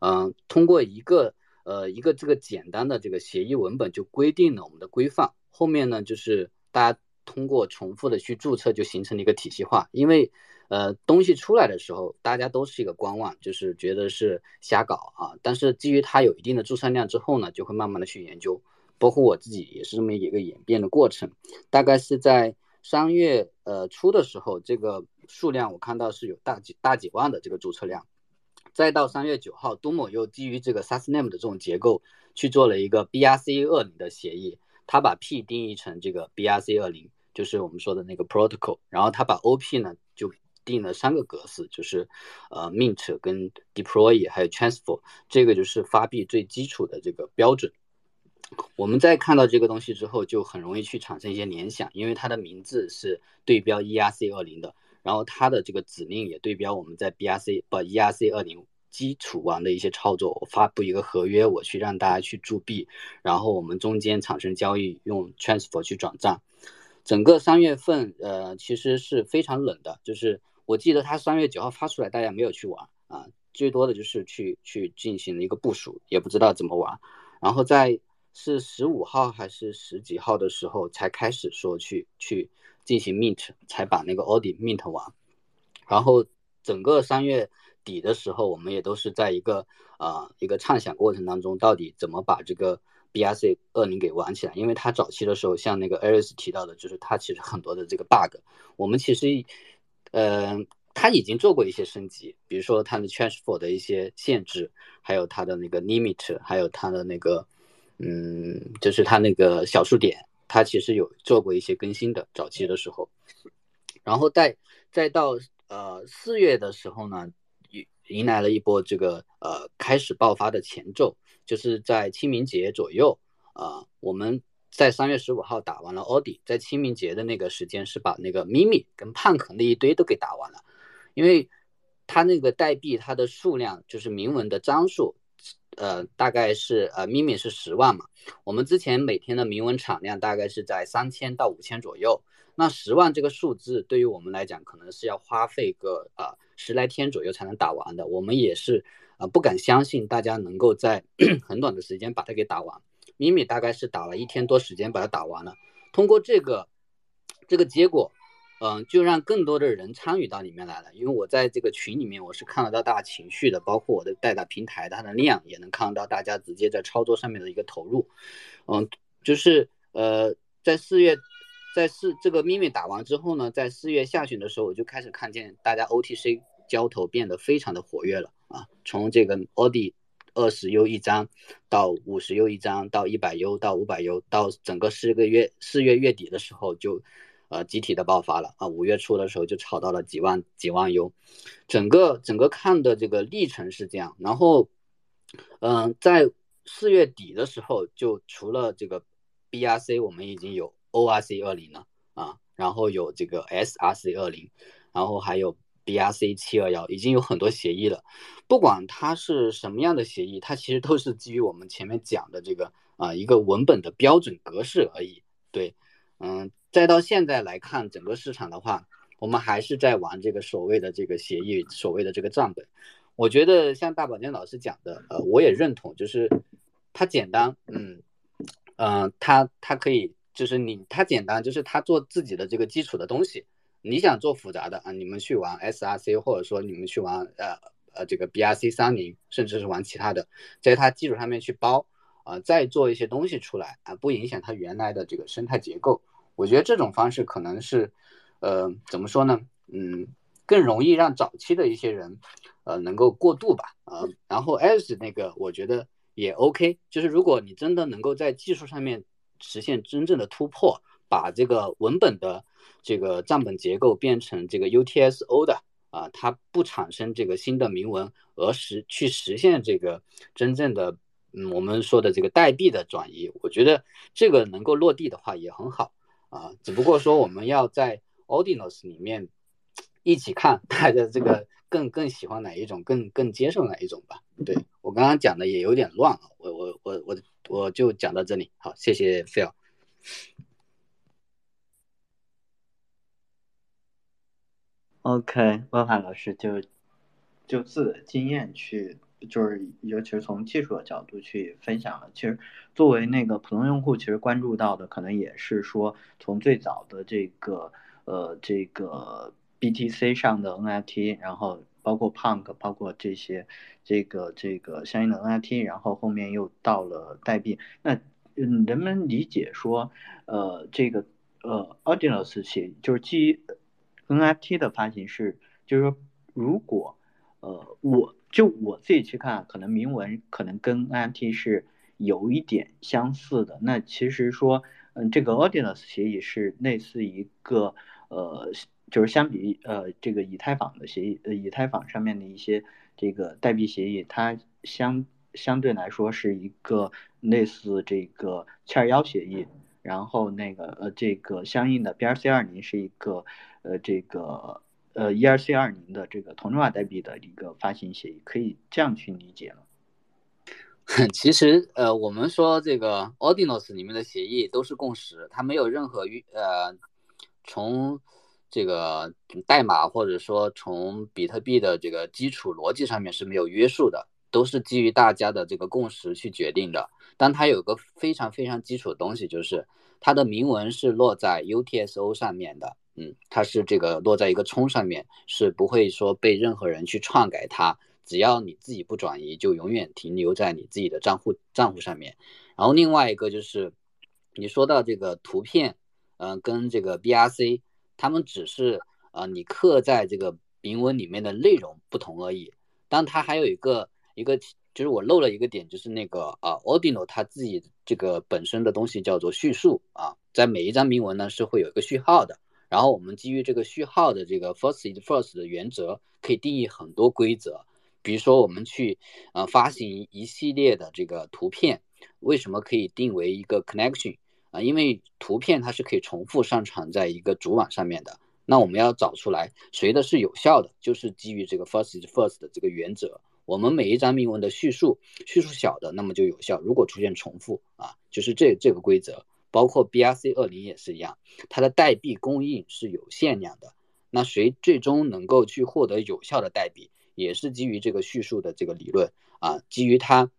嗯，通过一个呃一个这个简单的这个协议文本就规定了我们的规范。后面呢，就是大家通过重复的去注册，就形成了一个体系化。因为，呃，东西出来的时候，大家都是一个观望，就是觉得是瞎搞啊。但是基于它有一定的注册量之后呢，就会慢慢的去研究。包括我自己也是这么一个演变的过程。大概是在三月呃初的时候，这个数量我看到是有大几大几万的这个注册量。再到三月九号，东某又基于这个 SASNAME 的这种结构去做了一个 BRC 二零的协议。他把 P 定义成这个 BRC 二零，就是我们说的那个 protocol，然后他把 OP 呢就定了三个格式，就是呃 mint 跟 deploy 还有 transfer，这个就是发币最基础的这个标准。我们在看到这个东西之后，就很容易去产生一些联想，因为它的名字是对标 ERC 二零的，然后它的这个指令也对标我们在 BRC 不 ERC 二零。基础完的一些操作，我发布一个合约，我去让大家去铸币，然后我们中间产生交易，用 transfer 去转账。整个三月份，呃，其实是非常冷的，就是我记得他三月九号发出来，大家没有去玩啊，最多的就是去去进行了一个部署，也不知道怎么玩。然后在是十五号还是十几号的时候，才开始说去去进行 mint，才把那个 audi mint 完。然后整个三月。底的时候，我们也都是在一个啊一个畅想过程当中，到底怎么把这个 BRC 二零给玩起来？因为它早期的时候，像那个 Aris 提到的，就是它其实很多的这个 bug，我们其实，呃，它已经做过一些升级，比如说它的 transfer 的一些限制，还有它的那个 limit，还有它的那个，嗯，就是它那个小数点，它其实有做过一些更新的早期的时候，然后再再到呃四月的时候呢。迎迎来了一波这个呃开始爆发的前奏，就是在清明节左右啊，我们在三月十五号打完了奥迪，在清明节的那个时间是把那个咪咪跟胖可那一堆都给打完了，因为它那个代币它的数量就是铭文的张数，呃大概是呃咪咪是十万嘛，我们之前每天的铭文产量大概是在三千到五千左右。那十万这个数字对于我们来讲，可能是要花费个啊十来天左右才能打完的。我们也是啊不敢相信大家能够在 很短的时间把它给打完。咪咪大概是打了一天多时间把它打完了。通过这个这个结果，嗯，就让更多的人参与到里面来了。因为我在这个群里面，我是看得到大家情绪的，包括我的代打平台它的量也能看得到大家直接在操作上面的一个投入。嗯，就是呃在四月。在四这个秘密打完之后呢，在四月下旬的时候，我就开始看见大家 OTC 交投变得非常的活跃了啊！从这个 Audi 二十 U 一张到五十 U 一张，到一百 U 到五百 U，到整个四个月四月月底的时候就呃集体的爆发了啊！五月初的时候就炒到了几万几万 U，整个整个看的这个历程是这样。然后嗯，在四月底的时候，就除了这个 BRC，我们已经有。ORC 二零了啊，然后有这个 SRC 二零，然后还有 BRC 七二幺，已经有很多协议了。不管它是什么样的协议，它其实都是基于我们前面讲的这个啊一个文本的标准格式而已。对，嗯，再到现在来看整个市场的话，我们还是在玩这个所谓的这个协议，所谓的这个账本。我觉得像大宝剑老师讲的，呃，我也认同，就是它简单，嗯嗯，它它可以。就是你，它简单，就是它做自己的这个基础的东西。你想做复杂的啊，你们去玩 SRC，或者说你们去玩呃呃这个 BRC 三零，甚至是玩其他的，在它基础上面去包啊，再做一些东西出来啊，不影响它原来的这个生态结构。我觉得这种方式可能是，呃，怎么说呢？嗯，更容易让早期的一些人呃能够过渡吧。啊，然后 S 那个我觉得也 OK，就是如果你真的能够在技术上面。实现真正的突破，把这个文本的这个账本结构变成这个 UTSO 的啊，它不产生这个新的铭文，而实去实现这个真正的嗯，我们说的这个代币的转移，我觉得这个能够落地的话也很好啊。只不过说我们要在 Ordinals 里面一起看大家这个更更喜欢哪一种，更更接受哪一种吧。对我刚刚讲的也有点乱啊，我我我我我就讲到这里，好，谢谢 Phil。OK，万法老师就就自己的经验去，就是尤其是从技术的角度去分享了。其实作为那个普通用户，其实关注到的可能也是说，从最早的这个呃这个 BTC 上的 NFT，然后包括 Punk，包括这些这个这个相应的 NFT，然后后面又到了代币。那嗯，人们理解说，呃，这个呃 Ordinals 协就是基于。NFT 的发行是，就是说，如果，呃，我就我自己去看，可能铭文可能跟 NFT 是有一点相似的。那其实说，嗯，这个 Ordinals 协议是类似一个，呃，就是相比呃这个以太坊的协议，呃，以太坊上面的一些这个代币协议，它相相对来说是一个类似这个七二幺协议，然后那个呃这个相应的 BRC 二零是一个。呃，这个呃，ERC 二零的这个同质化代币的一个发行协议，可以这样去理解吗？其实，呃，我们说这个 Ordinals 里面的协议都是共识，它没有任何约呃，从这个代码或者说从比特币的这个基础逻辑上面是没有约束的，都是基于大家的这个共识去决定的。但它有个非常非常基础的东西，就是它的铭文是落在 UTSO 上面的。嗯，它是这个落在一个冲上面，是不会说被任何人去篡改它。只要你自己不转移，就永远停留在你自己的账户账户上面。然后另外一个就是，你说到这个图片，嗯，跟这个 BRC，他们只是啊，你刻在这个铭文里面的内容不同而已。但它还有一个一个，就是我漏了一个点，就是那个啊，Ordinal 它自己这个本身的东西叫做叙述啊，在每一张铭文呢是会有一个序号的。然后我们基于这个序号的这个 first is first 的原则，可以定义很多规则。比如说，我们去呃发行一系列的这个图片，为什么可以定为一个 connection 啊？因为图片它是可以重复上传在一个主网上面的。那我们要找出来谁的是有效的，就是基于这个 first is first 的这个原则。我们每一张铭文的叙述叙述小的，那么就有效；如果出现重复啊，就是这这个规则。包括 BRC 二零也是一样，它的代币供应是有限量的。那谁最终能够去获得有效的代币，也是基于这个叙述的这个理论啊，基于它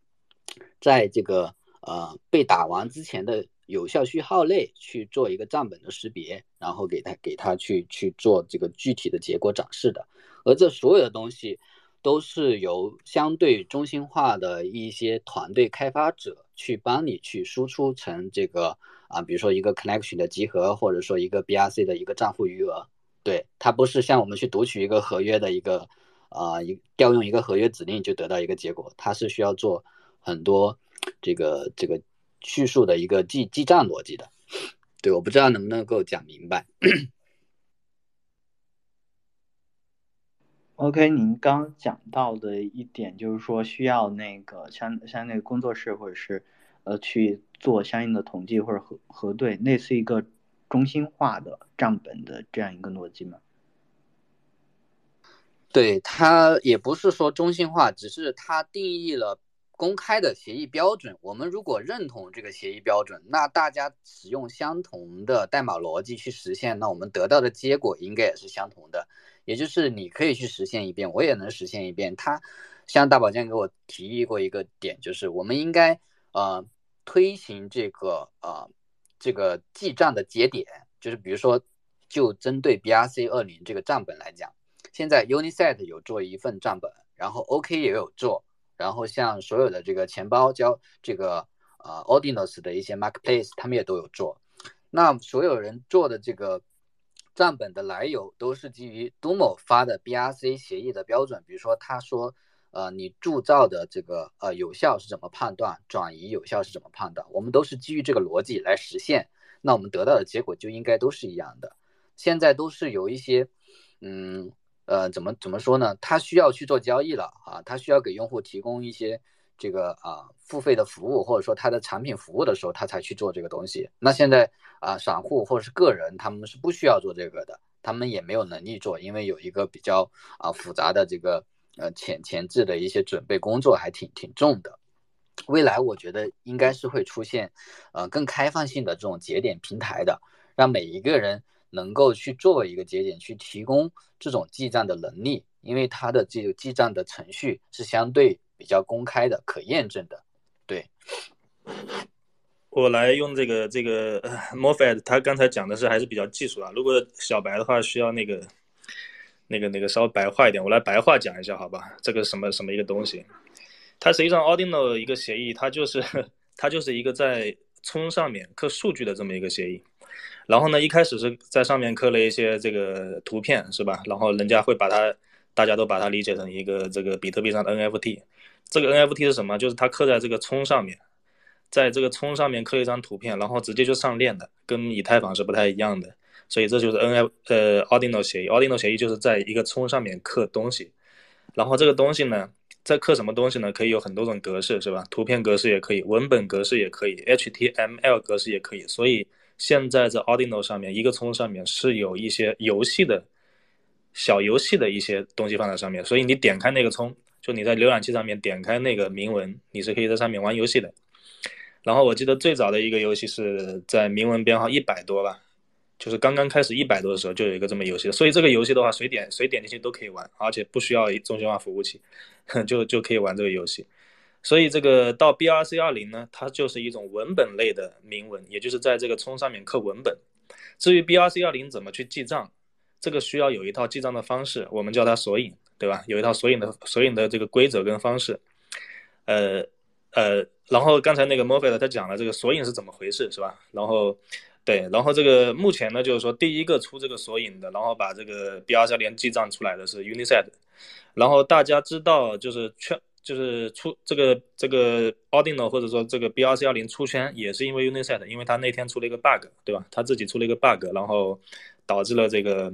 在这个呃被打完之前的有效序号内去做一个账本的识别，然后给它给它去去做这个具体的结果展示的。而这所有的东西。都是由相对中心化的一些团队开发者去帮你去输出成这个啊，比如说一个 connection 的集合，或者说一个 BRC 的一个账户余额。对，它不是像我们去读取一个合约的一个啊，一调用一个合约指令就得到一个结果，它是需要做很多这个这个叙述的一个记记账逻辑的。对，我不知道能不能够讲明白。OK，您刚讲到的一点就是说，需要那个像像那个工作室或者是呃去做相应的统计或者核核对，类似一个中心化的账本的这样一个逻辑吗？对，它也不是说中心化，只是它定义了。公开的协议标准，我们如果认同这个协议标准，那大家使用相同的代码逻辑去实现，那我们得到的结果应该也是相同的。也就是你可以去实现一遍，我也能实现一遍。他像大宝剑给我提议过一个点，就是我们应该呃推行这个呃这个记账的节点，就是比如说就针对 BRC 二零这个账本来讲，现在 Unisat 有做一份账本，然后 OK 也有做。然后像所有的这个钱包交这个呃 Ordinals 的一些 Marketplace，他们也都有做。那所有人做的这个账本的来由，都是基于 Domo 发的 BRC 协议的标准。比如说，他说，呃，你铸造的这个呃有效是怎么判断，转移有效是怎么判断，我们都是基于这个逻辑来实现。那我们得到的结果就应该都是一样的。现在都是有一些，嗯。呃，怎么怎么说呢？他需要去做交易了啊，他需要给用户提供一些这个啊付费的服务或者说他的产品服务的时候，他才去做这个东西。那现在啊，散户或者是个人，他们是不需要做这个的，他们也没有能力做，因为有一个比较啊复杂的这个呃前前置的一些准备工作，还挺挺重的。未来我觉得应该是会出现呃更开放性的这种节点平台的，让每一个人能够去作为一个节点去提供这种记账的能力，因为它的这个记账的程序是相对。比较公开的、可验证的，对。我来用这个这个 m o r f e t 他刚才讲的是还是比较技术啊。如果小白的话，需要那个那个那个稍微白话一点，我来白话讲一下，好吧？这个什么什么一个东西？它实际上 Ordinal 一个协议，它就是它就是一个在聪上面刻数据的这么一个协议。然后呢，一开始是在上面刻了一些这个图片，是吧？然后人家会把它，大家都把它理解成一个这个比特币上的 NFT。这个 NFT 是什么？就是它刻在这个葱上面，在这个葱上面刻一张图片，然后直接就上链的，跟以太坊是不太一样的。所以这就是 N F 呃 Ordinal 协议。Ordinal 协议就是在一个葱上面刻东西，然后这个东西呢，在刻什么东西呢？可以有很多种格式，是吧？图片格式也可以，文本格式也可以，HTML 格式也可以。所以现在在 Ordinal 上面，一个葱上面是有一些游戏的小游戏的一些东西放在上面，所以你点开那个葱。就你在浏览器上面点开那个铭文，你是可以在上面玩游戏的。然后我记得最早的一个游戏是在铭文编号一百多吧，就是刚刚开始一百多的时候就有一个这么游戏。所以这个游戏的话，谁点谁点进去都可以玩，而且不需要中心化服务器，就就可以玩这个游戏。所以这个到 BRC 二零呢，它就是一种文本类的铭文，也就是在这个葱上面刻文本。至于 BRC 二零怎么去记账，这个需要有一套记账的方式，我们叫它索引。对吧？有一套索引的索引的这个规则跟方式，呃呃，然后刚才那个 m o r f e t 他讲了这个索引是怎么回事，是吧？然后对，然后这个目前呢，就是说第一个出这个索引的，然后把这个 BRC 连记账出来的是 Unisat，然后大家知道就是圈就是出这个这个 Ordinal 或者说这个 BRC 幺零出圈也是因为 Unisat，因为他那天出了一个 bug，对吧？他自己出了一个 bug，然后导致了这个。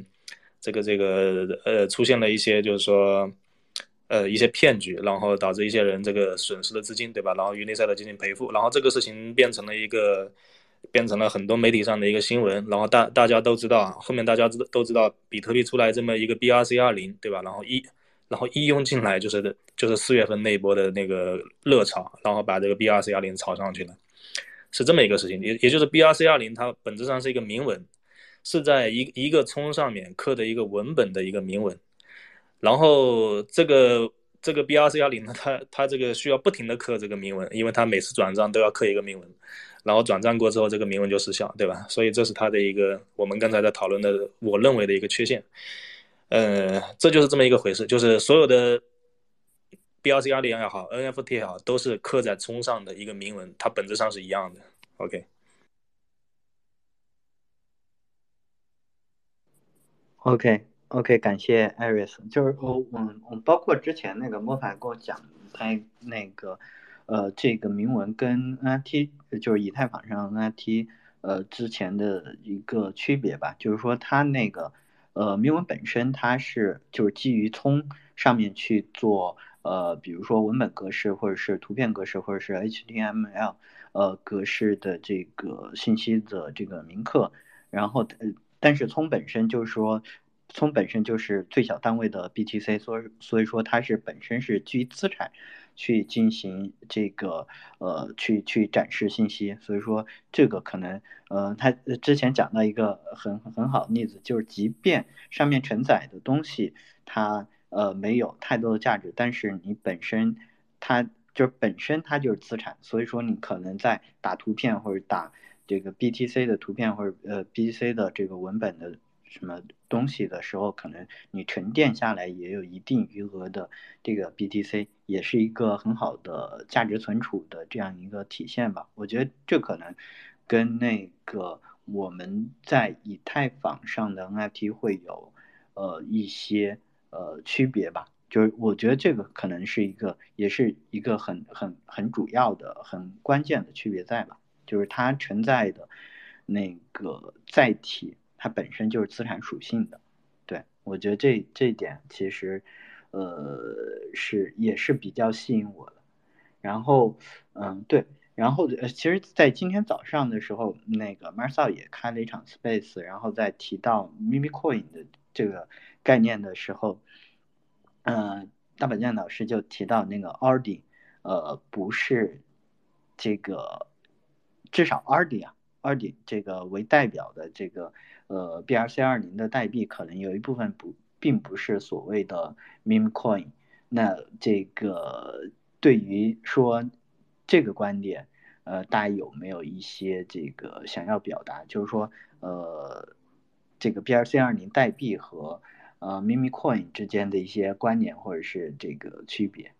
这个这个呃，出现了一些就是说，呃，一些骗局，然后导致一些人这个损失了资金，对吧？然后于内赛的进行赔付，然后这个事情变成了一个，变成了很多媒体上的一个新闻，然后大大家都知道，后面大家知都知道，比特币出来这么一个 BRC 二零，对吧？然后一，然后一涌进来就是就是四月份那一波的那个热潮，然后把这个 BRC 二零炒上去了，是这么一个事情，也也就是 BRC 二零它本质上是一个铭文。是在一一个葱上面刻的一个文本的一个铭文，然后这个这个 BRC 幺零呢，它它这个需要不停的刻这个铭文，因为它每次转账都要刻一个铭文，然后转账过之后这个铭文就失效，对吧？所以这是它的一个我们刚才在讨论的我认为的一个缺陷，呃，这就是这么一个回事，就是所有的 BRC 幺零也好，NFT 也好，都是刻在葱上的一个铭文，它本质上是一样的。OK。OK，OK，感谢艾瑞斯。就是我，我，我包括之前那个莫凡给我讲他那个，呃，这个铭文跟 NFT，就是以太坊上 NFT，呃，之前的一个区别吧。就是说，它那个，呃，铭文本身它是就是基于葱上面去做，呃，比如说文本格式，或者是图片格式，或者是 HTML，呃，格式的这个信息的这个铭刻，然后，呃。但是葱本身就是说，葱本身就是最小单位的 BTC，所以所以说它是本身是基于资产去进行这个呃去去展示信息，所以说这个可能呃他之前讲到一个很很好的例子，就是即便上面承载的东西它呃没有太多的价值，但是你本身它就是本身它就是资产，所以说你可能在打图片或者打。这个 BTC 的图片或者呃 BTC 的这个文本的什么东西的时候，可能你沉淀下来也有一定余额的这个 BTC，也是一个很好的价值存储的这样一个体现吧。我觉得这可能跟那个我们在以太坊上的 NFT 会有呃一些呃区别吧。就是我觉得这个可能是一个，也是一个很很很主要的、很关键的区别在吧。就是它存在的那个载体，它本身就是资产属性的，对我觉得这这一点其实，呃，是也是比较吸引我的。然后，嗯，对，然后呃，其实，在今天早上的时候，那个 Marcel 也开了一场 Space，然后在提到 Mimi Coin 的这个概念的时候，嗯，大宝剑老师就提到那个 Ardi，呃，不是这个，至少 Ardi 啊，Ardi 这个为代表的这个呃 BRC 二零的代币，可能有一部分不，并不是所谓的 Mimi Coin，那这个。对于说这个观点，呃，大家有没有一些这个想要表达？就是说，呃，这个 BRC 二零代币和呃 Mimi Coin 之间的一些关联，或者是这个区别，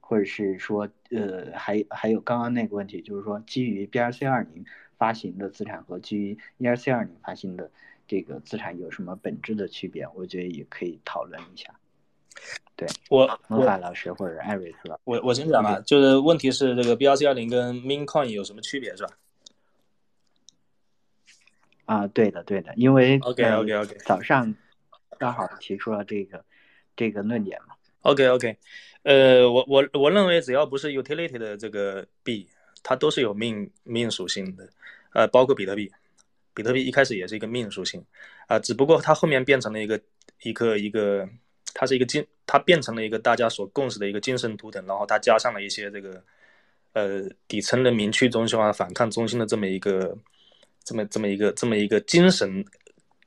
或者是说，呃，还还有刚刚那个问题，就是说，基于 BRC 二零发行的资产和基于 ERC 二零发行的这个资产有什么本质的区别？我觉得也可以讨论一下。对我，魔法老师或者艾瑞斯，我我先讲吧。就是问题是这个 BRC 二零跟 Min Coin 有什么区别，是吧？啊，对的，对的，因为 OK OK OK，早上刚好提出了这个这个论点嘛。OK OK，呃，我我我认为只要不是 Utility 的这个币，它都是有命命属性的，呃，包括比特币，比特币一开始也是一个命属性，啊，只不过它后面变成了一个一个一个。它是一个精，它变成了一个大家所共识的一个精神图腾，然后它加上了一些这个，呃，底层人民去中心化、反抗中心的这么一个，这么这么一个这么一个精神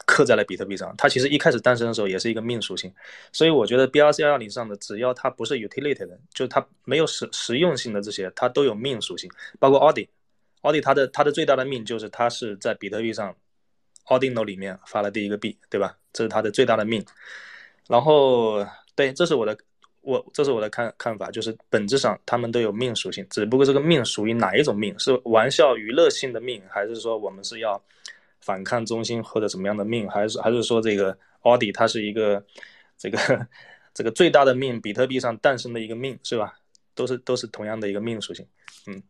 刻在了比特币上。它其实一开始诞生的时候也是一个命属性，所以我觉得 BRC 二零上的只要它不是 utility 的，就它没有实实用性的这些，它都有命属性。包括 Audi，Audi 它的它的最大的命就是它是在比特币上 Audino 里面发了第一个币，对吧？这是它的最大的命。然后，对，这是我的，我这是我的看看法，就是本质上他们都有命属性，只不过这个命属于哪一种命，是玩笑娱乐性的命，还是说我们是要反抗中心或者什么样的命，还是还是说这个奥迪它是一个这个这个最大的命，比特币上诞生的一个命，是吧？都是都是同样的一个命属性，嗯。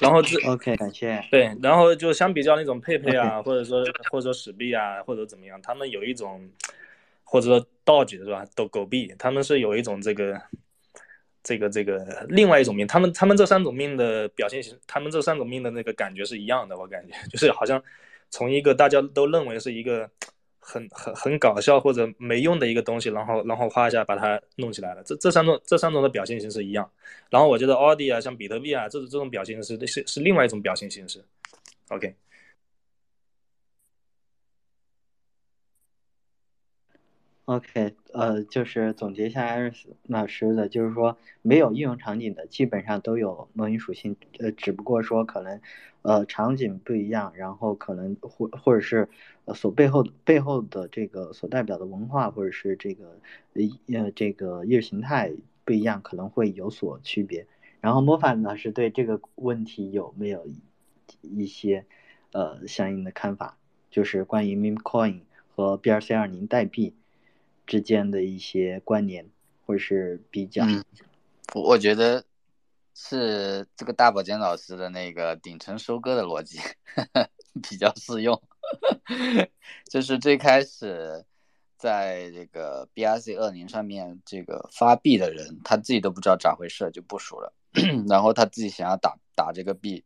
然后这 OK，感谢。对，然后就相比较那种佩佩啊，或者说或者说史币啊，或者怎么样，他们有一种，或者说道具是吧？都狗币，他们是有一种这个，这个这个另外一种命，他们他们这三种命的表现形，他们这三种命的那个感觉是一样的，我感觉 就是好像从一个大家都认为是一个。很很很搞笑或者没用的一个东西，然后然后哗一下把它弄起来了。这这三种这三种的表现形式一样。然后我觉得奥迪啊，像比特币啊，这种这种表现形式是是另外一种表现形式。OK。OK，呃，就是总结一下艾瑞斯老师的，就是说没有应用场景的基本上都有模拟属性，呃，只不过说可能，呃，场景不一样，然后可能或或者是呃所背后背后的这个所代表的文化或者是这个呃这个意识形态不一样，可能会有所区别。然后魔法老师对这个问题有没有一些呃相应的看法？就是关于 Meme Coin 和 BRC 二零代币。之间的一些关联或者是比较，嗯，我觉得是这个大宝剑老师的那个顶层收割的逻辑 比较适用，就是最开始在这个 BRC 二零上面这个发币的人，他自己都不知道咋回事就部署了，然后他自己想要打打这个币，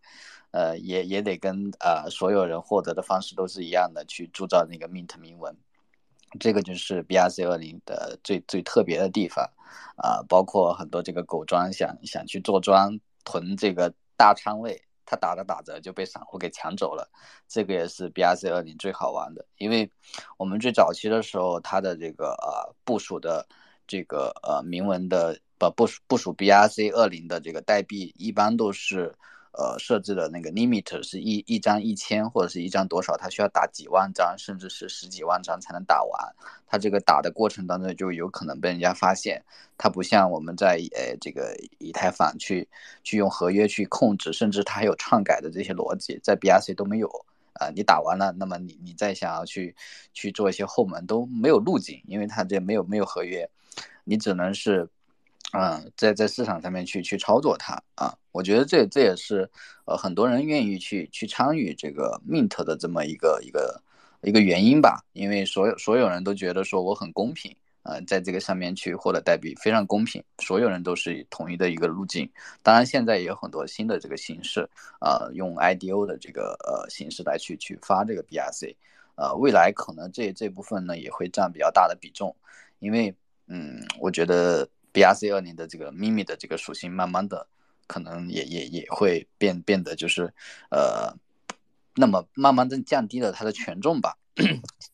呃，也也得跟呃所有人获得的方式都是一样的，去铸造那个 mint 铭文。这个就是 BRC 二零的最最特别的地方，啊，包括很多这个狗庄想想去做庄囤这个大仓位，他打着打着就被散户给抢走了。这个也是 BRC 二零最好玩的，因为我们最早期的时候，它的这个呃部署的这个呃铭文的不部署部署 BRC 二零的这个代币，一般都是。呃，设置的那个 limit 是一一张一千或者是一张多少，它需要打几万张，甚至是十几万张才能打完。它这个打的过程当中就有可能被人家发现。它不像我们在呃这个以太坊去去用合约去控制，甚至它还有篡改的这些逻辑，在 BRC 都没有。啊，你打完了，那么你你再想要去去做一些后门都没有路径，因为它这没有没有合约，你只能是。嗯，在在市场上面去去操作它啊，我觉得这这也是呃很多人愿意去去参与这个 Mint 的这么一个一个一个原因吧，因为所有所有人都觉得说我很公平，呃，在这个上面去获得代币非常公平，所有人都是统一的一个路径。当然，现在也有很多新的这个形式，呃，用 IDO 的这个呃形式来去去发这个 BRC，呃，未来可能这这部分呢也会占比较大的比重，因为嗯，我觉得 BRC 二零的这个秘密的这个属性，慢慢的可能也也也会变变得就是呃。那么慢慢的降低了它的权重吧，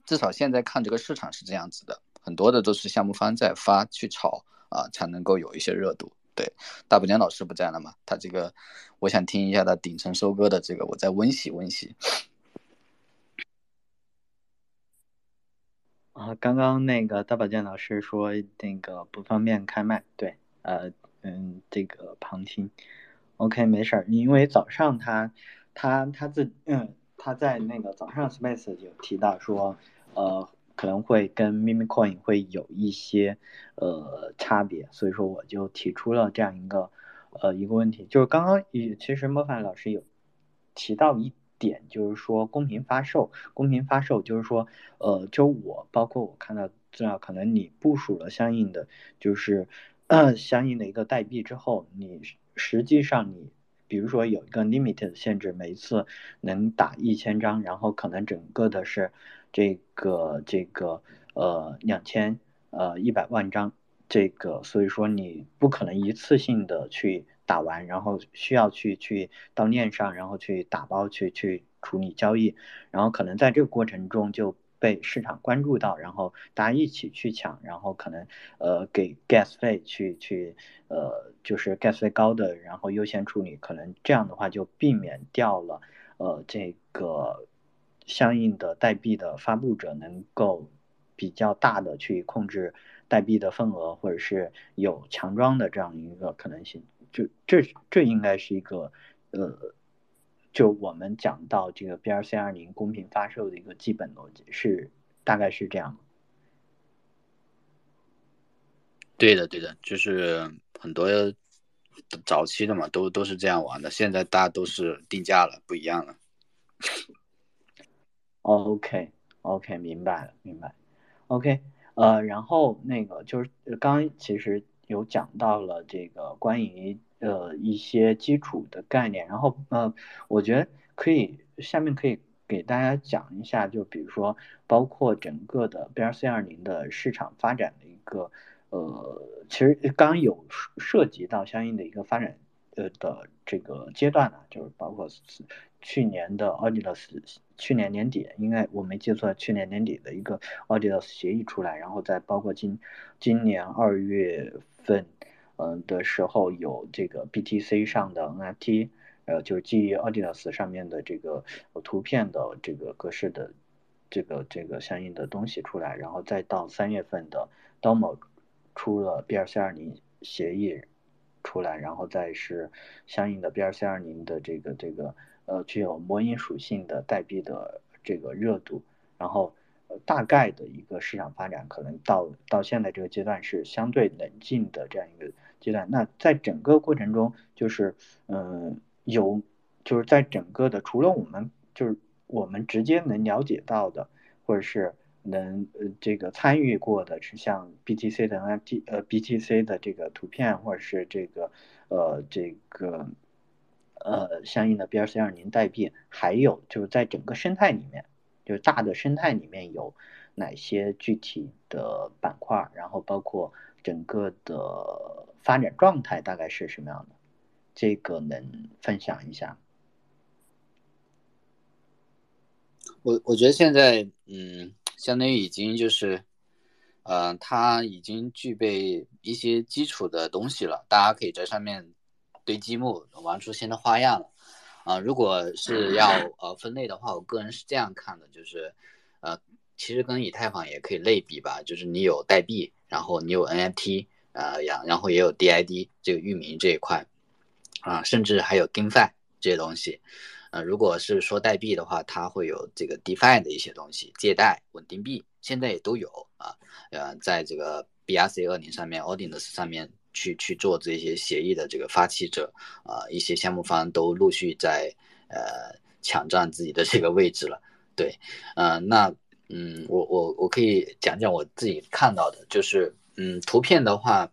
至少现在看这个市场是这样子的，很多的都是项目方在发去炒啊，才能够有一些热度。对，大补江老师不在了嘛？他这个，我想听一下他顶层收割的这个，我再温习温习。啊，刚刚那个大宝健老师说那个不方便开麦，对，呃，嗯，这个旁听，OK，没事儿，因为早上他。他他自嗯他在那个早上 space 有提到说，呃可能会跟 mimicoin 会有一些呃差别，所以说我就提出了这样一个呃一个问题，就是刚刚也其实莫凡老师有提到一点，就是说公平发售，公平发售就是说呃就我包括我看到资料，可能你部署了相应的就是 相应的一个代币之后，你实际上你。比如说有一个 limit 限制，每一次能打一千张，然后可能整个的是这个这个呃两千呃一百万张，这个所以说你不可能一次性的去打完，然后需要去去到链上，然后去打包去去处理交易，然后可能在这个过程中就。被市场关注到，然后大家一起去抢，然后可能呃给 gas 费去去呃就是 gas 费高的，然后优先处理，可能这样的话就避免掉了呃这个相应的代币的发布者能够比较大的去控制代币的份额，或者是有强装的这样一个可能性，就这这应该是一个呃。就我们讲到这个 BRC 二零公平发售的一个基本逻辑是，大概是这样。对的，对的，就是很多早期的嘛，都都是这样玩的。现在大家都是定价了，不一样了。OK，OK，明白了，明白。OK，呃，然后那个就是刚其实有讲到了这个关于。呃，一些基础的概念，然后呃，我觉得可以下面可以给大家讲一下，就比如说包括整个的 BRC 二零的市场发展的一个呃，其实刚有涉及到相应的一个发展呃的这个阶段呢，就是包括去年的 Audius 去年年底应该我没记错，去年年底的一个 Audius 协议出来，然后再包括今今年二月份。嗯的时候有这个 BTC 上的 NFT，呃，就是基于 Audius 上面的这个图片的这个格式的这个这个相应的东西出来，然后再到三月份的 Domo 出了 BRC 二零协议出来，然后再是相应的 BRC 二零的这个这个呃具有模拟属性的代币的这个热度，然后呃大概的一个市场发展可能到到现在这个阶段是相对冷静的这样一个。阶段，那在整个过程中，就是，嗯，有，就是在整个的，除了我们，就是我们直接能了解到的，或者是能呃这个参与过的，是像 BTC 的 NFT，呃，BTC 的这个图片，或者是这个，呃，这个，呃，相应的 BRC 二零代币，还有就是在整个生态里面，就是大的生态里面有哪些具体的板块，然后包括。整个的发展状态大概是什么样的？这个能分享一下？我我觉得现在，嗯，相当于已经就是，呃，它已经具备一些基础的东西了，大家可以在上面堆积木，玩出新的花样了。啊，如果是要呃分类的话，我个人是这样看的，就是，呃，其实跟以太坊也可以类比吧，就是你有代币。然后你有 NFT，呃，然然后也有 DID 这个域名这一块，啊，甚至还有 GameFi 这些东西，呃，如果是说代币的话，它会有这个 DeFi 的一些东西，借贷、稳定币，现在也都有啊，呃，在这个 BRC 二零上面、Audience 上面去去做这些协议的这个发起者，啊，一些项目方都陆续在呃抢占自己的这个位置了。对，呃，那嗯，我我我可以讲讲我自己看到的，就是嗯，图片的话，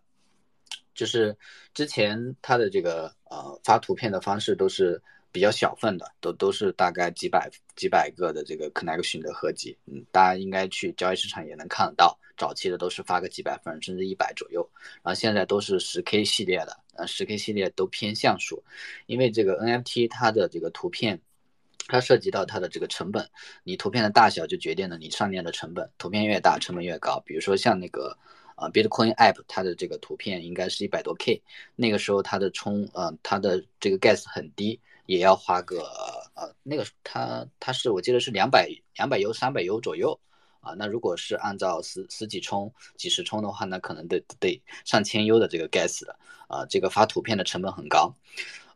就是之前它的这个呃发图片的方式都是比较小份的，都都是大概几百几百个的这个 connection 的合集，嗯，大家应该去交易市场也能看得到，早期的都是发个几百份甚至一百左右，然后现在都是十 K 系列的，呃，十 K 系列都偏像素，因为这个 NFT 它的这个图片。它涉及到它的这个成本，你图片的大小就决定了你上链的成本，图片越大成本越高。比如说像那个啊 Bitcoin App，它的这个图片应该是一百多 K，那个时候它的充呃它的这个 gas 很低，也要花个呃那个它它是我记得是两百两百 U 三百 U 左右啊。那如果是按照十十几充几十充的话，那可能得得上千 U 的这个 gas 的啊，这个发图片的成本很高。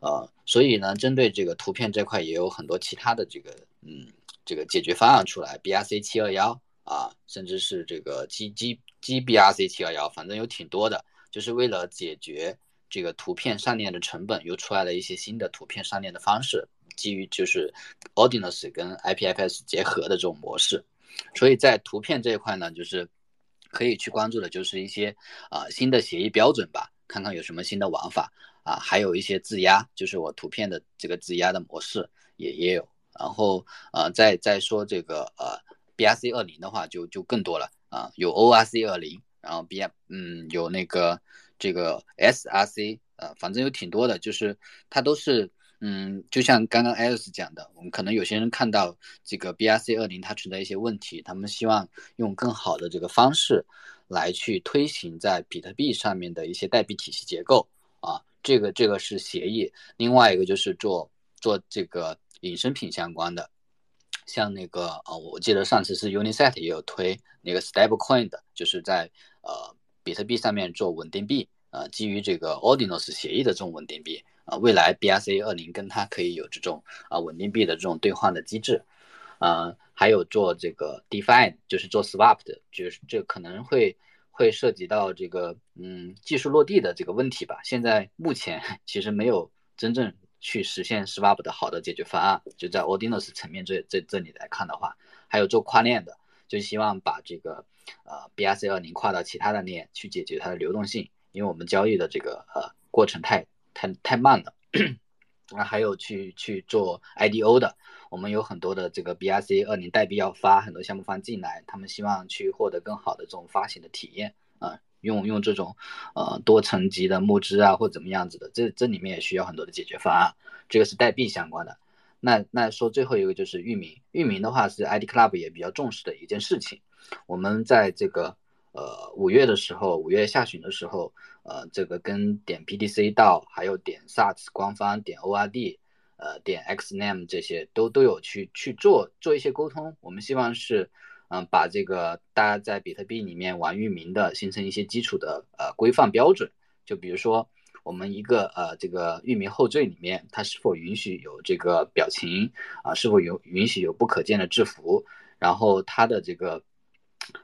呃，所以呢，针对这个图片这块也有很多其他的这个，嗯，这个解决方案出来，BRC 七二幺啊，甚至是这个 G G G BRC 七幺幺，反正有挺多的，就是为了解决这个图片上链的成本，又出来了一些新的图片上链的方式，基于就是 Ordinals 跟 IPFS 结合的这种模式，所以在图片这一块呢，就是可以去关注的，就是一些啊新的协议标准吧，看看有什么新的玩法。啊，还有一些质押，就是我图片的这个质押的模式也也有。然后呃，再再说这个呃，BRC 二零的话就就更多了啊，有 ORC 二零，然后 B M，嗯有那个这个 SRC，呃，反正有挺多的，就是它都是嗯，就像刚刚 Alice 讲的，我们可能有些人看到这个 BRC 二零它存在一些问题，他们希望用更好的这个方式来去推行在比特币上面的一些代币体系结构啊。这个这个是协议，另外一个就是做做这个衍生品相关的，像那个呃，我记得上次是 Unisat 也有推那个 Stablecoin 的，就是在呃比特币上面做稳定币，呃，基于这个 Ordinals 协议的这种稳定币，啊，未来 BRC 二零跟它可以有这种啊稳定币的这种兑换的机制，呃，还有做这个 DeFi，就是做 Swap 的，就是这可能会。会涉及到这个嗯技术落地的这个问题吧。现在目前 其实没有真正去实现 Swap 的好的解决方案。就在 Ordinals 层面这这这里来看的话，还有做跨链的，就希望把这个呃 BRC 二零跨到其他的链去解决它的流动性，因为我们交易的这个呃过程太太太慢了。那还有去去做 IDO 的，我们有很多的这个 BRC 二零代币要发，很多项目方进来，他们希望去获得更好的这种发行的体验啊，用用这种呃多层级的募资啊或怎么样子的，这这里面也需要很多的解决方案，这个是代币相关的。那那说最后一个就是域名，域名的话是 ID Club 也比较重视的一件事情，我们在这个。呃，五月的时候，五月下旬的时候，呃，这个跟点 PDC 到，还有点 SATS 官方，点 ORD，呃，点 XNAME 这些都都有去去做做一些沟通。我们希望是，嗯，把这个大家在比特币里面玩域名的，形成一些基础的呃规范标准。就比如说，我们一个呃这个域名后缀里面，它是否允许有这个表情啊？是否有允许有不可见的字符？然后它的这个。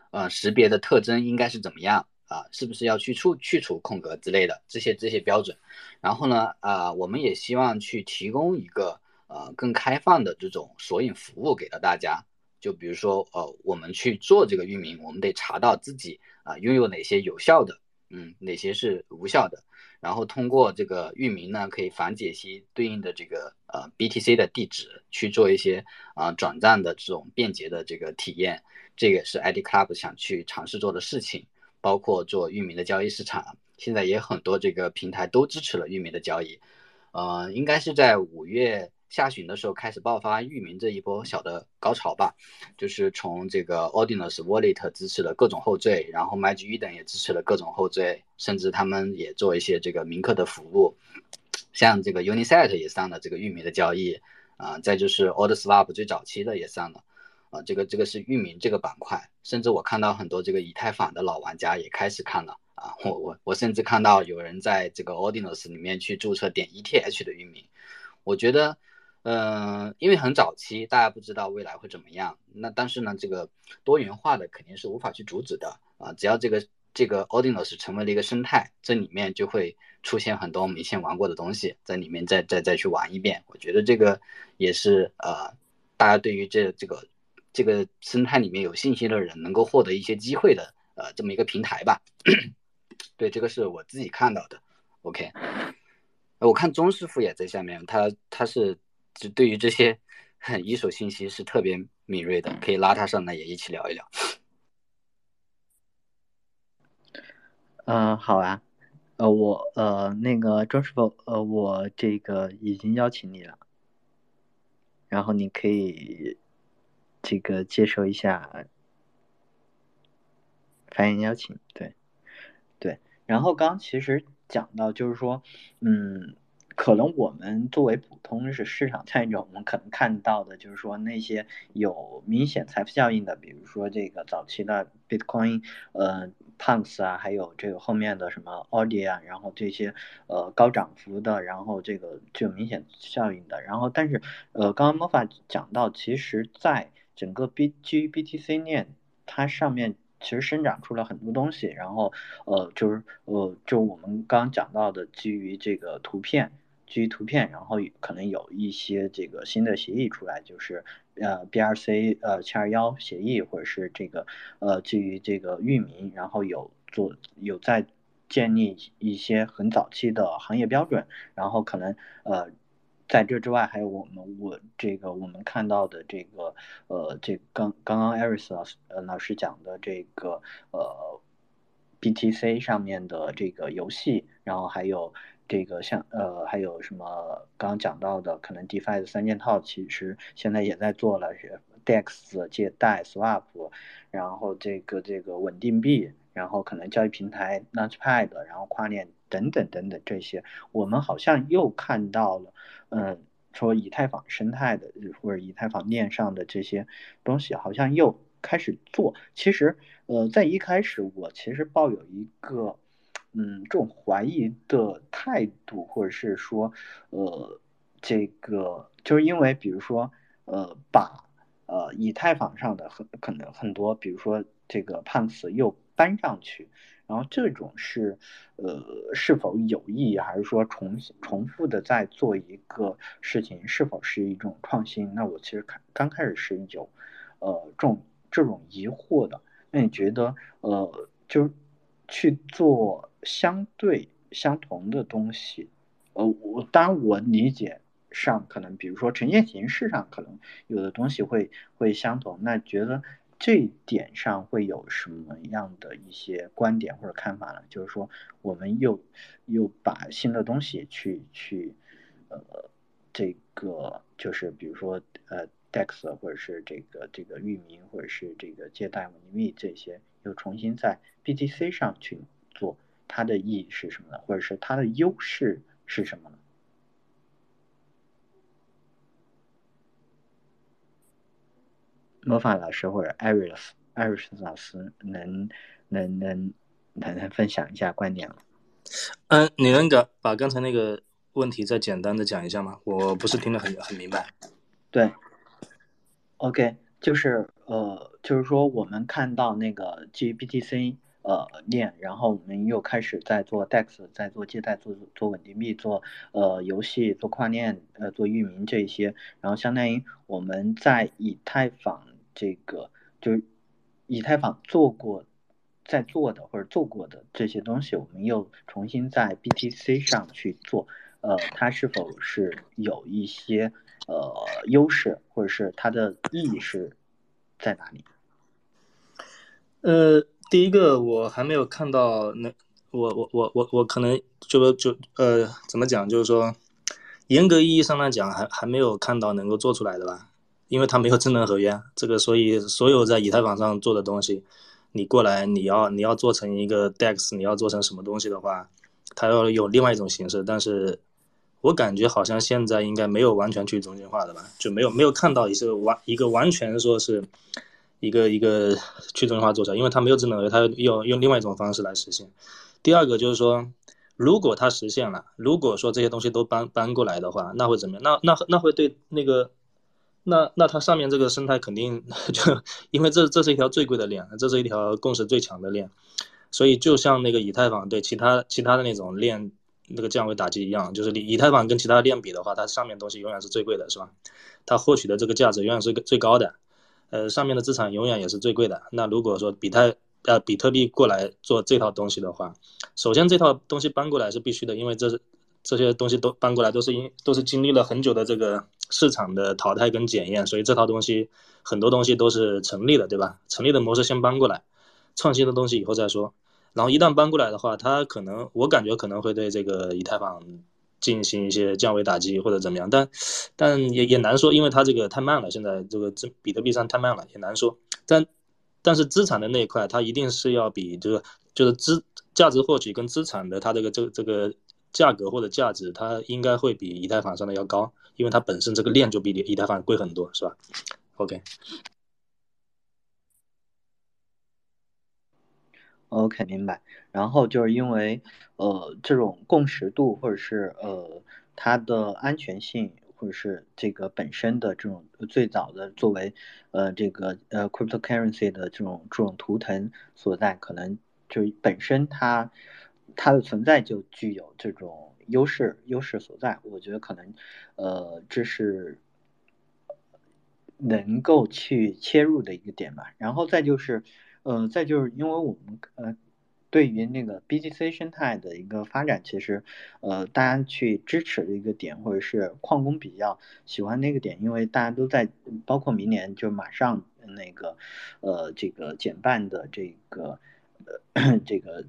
呃，识别的特征应该是怎么样啊？是不是要去除去除空格之类的这些这些标准？然后呢，啊，我们也希望去提供一个呃更开放的这种索引服务给到大家。就比如说，呃，我们去做这个域名，我们得查到自己啊拥有哪些有效的，嗯，哪些是无效的。然后通过这个域名呢，可以反解析对应的这个呃 BTC 的地址，去做一些啊转账的这种便捷的这个体验。这个是 ID Club 想去尝试做的事情，包括做域名的交易市场，现在也很多这个平台都支持了域名的交易，呃，应该是在五月下旬的时候开始爆发域名这一波小的高潮吧，就是从这个 Ordinals Wallet 支持了各种后缀，然后 MagicEden 也支持了各种后缀，甚至他们也做一些这个铭刻的服务，像这个 Unisat 也上了这个域名的交易，啊，再就是 OrderSwap 最早期的也上了。啊，这个这个是域名这个板块，甚至我看到很多这个以太坊的老玩家也开始看了啊，我我我甚至看到有人在这个 Ordinals 里面去注册点 ETH 的域名，我觉得，嗯，因为很早期，大家不知道未来会怎么样，那但是呢，这个多元化的肯定是无法去阻止的啊，只要这个这个 Ordinals 成为了一个生态，这里面就会出现很多我们以前玩过的东西，在里面再再再去玩一遍，我觉得这个也是呃，大家对于这这个。这个生态里面有信心的人能够获得一些机会的呃这么一个平台吧。对，这个是我自己看到的。OK，我看钟师傅也在下面，他他是就对于这些一手信息是特别敏锐的，可以拉他上来也一起聊一聊。嗯，好啊，呃，我呃那个钟师傅，呃，我这个已经邀请你了，然后你可以这个接受一下发言邀请，对，对，然后刚其实讲到就是说，嗯。可能我们作为普通是市场参与者，我们可能看到的就是说那些有明显财富效应的，比如说这个早期的 Bitcoin，呃，Punks 啊，还有这个后面的什么 Audi 啊，然后这些呃高涨幅的，然后这个具有明显效应的，然后但是呃，刚刚 Mofa 讲到，其实在整个 B G BTC 链它上面。其实生长出了很多东西，然后呃，就是呃，就我们刚刚讲到的，基于这个图片。基于图片，然后可能有一些这个新的协议出来，就是呃 BRC 呃七二幺协议，或者是这个呃基于这个域名，然后有做有在建立一些很早期的行业标准，然后可能呃在这之外，还有我们我这个我们看到的这个呃这刚刚刚艾瑞斯老师呃老师讲的这个呃 BTC 上面的这个游戏，然后还有。这个像呃还有什么刚刚讲到的，可能 DeFi 的三件套，其实现在也在做了，DEX 借贷 Swap，然后这个这个稳定币，然后可能交易平台 Launchpad，然后跨链等等等等这些，我们好像又看到了，嗯，说以太坊生态的或者以太坊链上的这些东西，好像又开始做。其实呃在一开始我其实抱有一个。嗯，这种怀疑的态度，或者是说，呃，这个就是因为，比如说，呃，把呃以太坊上的很可能很多，比如说这个判词又搬上去，然后这种是呃是否有意义，还是说重重复的在做一个事情，是否是一种创新？那我其实看刚开始是有呃这种这种疑惑的。那你觉得呃，就是去做？相对相同的东西，呃，我当然我理解上可能，比如说呈现形式上可能有的东西会会相同，那觉得这点上会有什么样的一些观点或者看法呢？就是说，我们又又把新的东西去去，呃，这个就是比如说呃，DEX 或者是这个这个域名或者是这个借贷稳定币这些，又重新在 BTC 上去做。它的意义是什么呢？或者是它的优势是什么呢？魔法老师或者艾瑞斯艾瑞斯老师能能能能能分享一下观点吗？嗯，你能个把刚才那个问题再简单的讲一下吗？我不是听得很很明白。对，OK，就是呃，就是说我们看到那个基于 BTC。呃，链，然后我们又开始在做 DEX，在做借贷，做做稳定币，做呃游戏，做跨链，呃做域名这一些，然后相当于我们在以太坊这个就是以太坊做过在做的或者做过的这些东西，我们又重新在 BTC 上去做，呃，它是否是有一些呃优势，或者是它的意义是在哪里？呃。第一个我还没有看到，那我我我我我可能就就呃怎么讲，就是说严格意义上来讲，还还没有看到能够做出来的吧，因为它没有智能合约，这个所以所有在以太坊上做的东西，你过来你要你要做成一个 DEX，你要做成什么东西的话，它要有另外一种形式，但是我感觉好像现在应该没有完全去中心化的吧，就没有没有看到一个完一个完全说是。一个一个去中心化做出来，因为它没有智能合约，它用用另外一种方式来实现。第二个就是说，如果它实现了，如果说这些东西都搬搬过来的话，那会怎么样？那那那会对那个，那那它上面这个生态肯定就，因为这这是一条最贵的链，这是一条共识最强的链，所以就像那个以太坊对其他其他的那种链那个降维打击一样，就是以以太坊跟其他链比的话，它上面东西永远是最贵的，是吧？它获取的这个价值永远是最高的。呃，上面的资产永远也是最贵的。那如果说比特呃比特币过来做这套东西的话，首先这套东西搬过来是必须的，因为这是这些东西都搬过来都是因都是经历了很久的这个市场的淘汰跟检验，所以这套东西很多东西都是成立的，对吧？成立的模式先搬过来，创新的东西以后再说。然后一旦搬过来的话，它可能我感觉可能会对这个以太坊。进行一些降维打击或者怎么样，但但也也难说，因为它这个太慢了，现在这个这比特币上太慢了，也难说。但但是资产的那一块，它一定是要比这个就是资价值获取跟资产的它这个这这个价格或者价值，它应该会比以太坊上的要高，因为它本身这个链就比以太坊贵很多，是吧？OK。OK，明白。然后就是因为，呃，这种共识度或者是呃它的安全性，或者是这个本身的这种最早的作为呃这个呃 cryptocurrency 的这种这种图腾所在，可能就本身它它的存在就具有这种优势优势所在。我觉得可能呃这是能够去切入的一个点吧。然后再就是。呃，再就是因为我们呃，对于那个 BGC 生态的一个发展，其实呃，大家去支持的一个点，或者是矿工比较喜欢那个点，因为大家都在，包括明年就马上那个呃，这个减半的这个呃 这个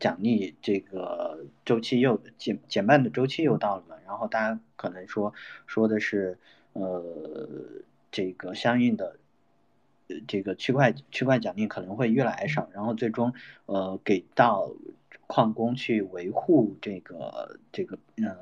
奖励这个周期又减减半的周期又到了嘛，然后大家可能说说的是呃这个相应的。这个区块区块奖励可能会越来越少，然后最终呃给到矿工去维护这个这个嗯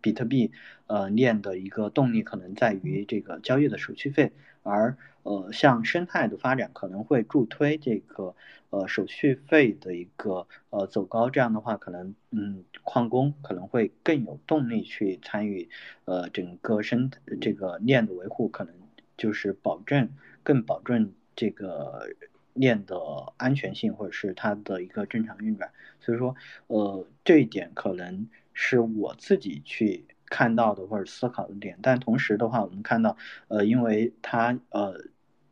比特币呃链的一个动力可能在于这个交易的手续费，而呃像生态的发展可能会助推这个呃手续费的一个呃走高，这样的话可能嗯矿工可能会更有动力去参与呃整个生这个链的维护，可能就是保证。更保证这个链的安全性，或者是它的一个正常运转。所以说，呃，这一点可能是我自己去看到的或者思考的点。但同时的话，我们看到，呃，因为它呃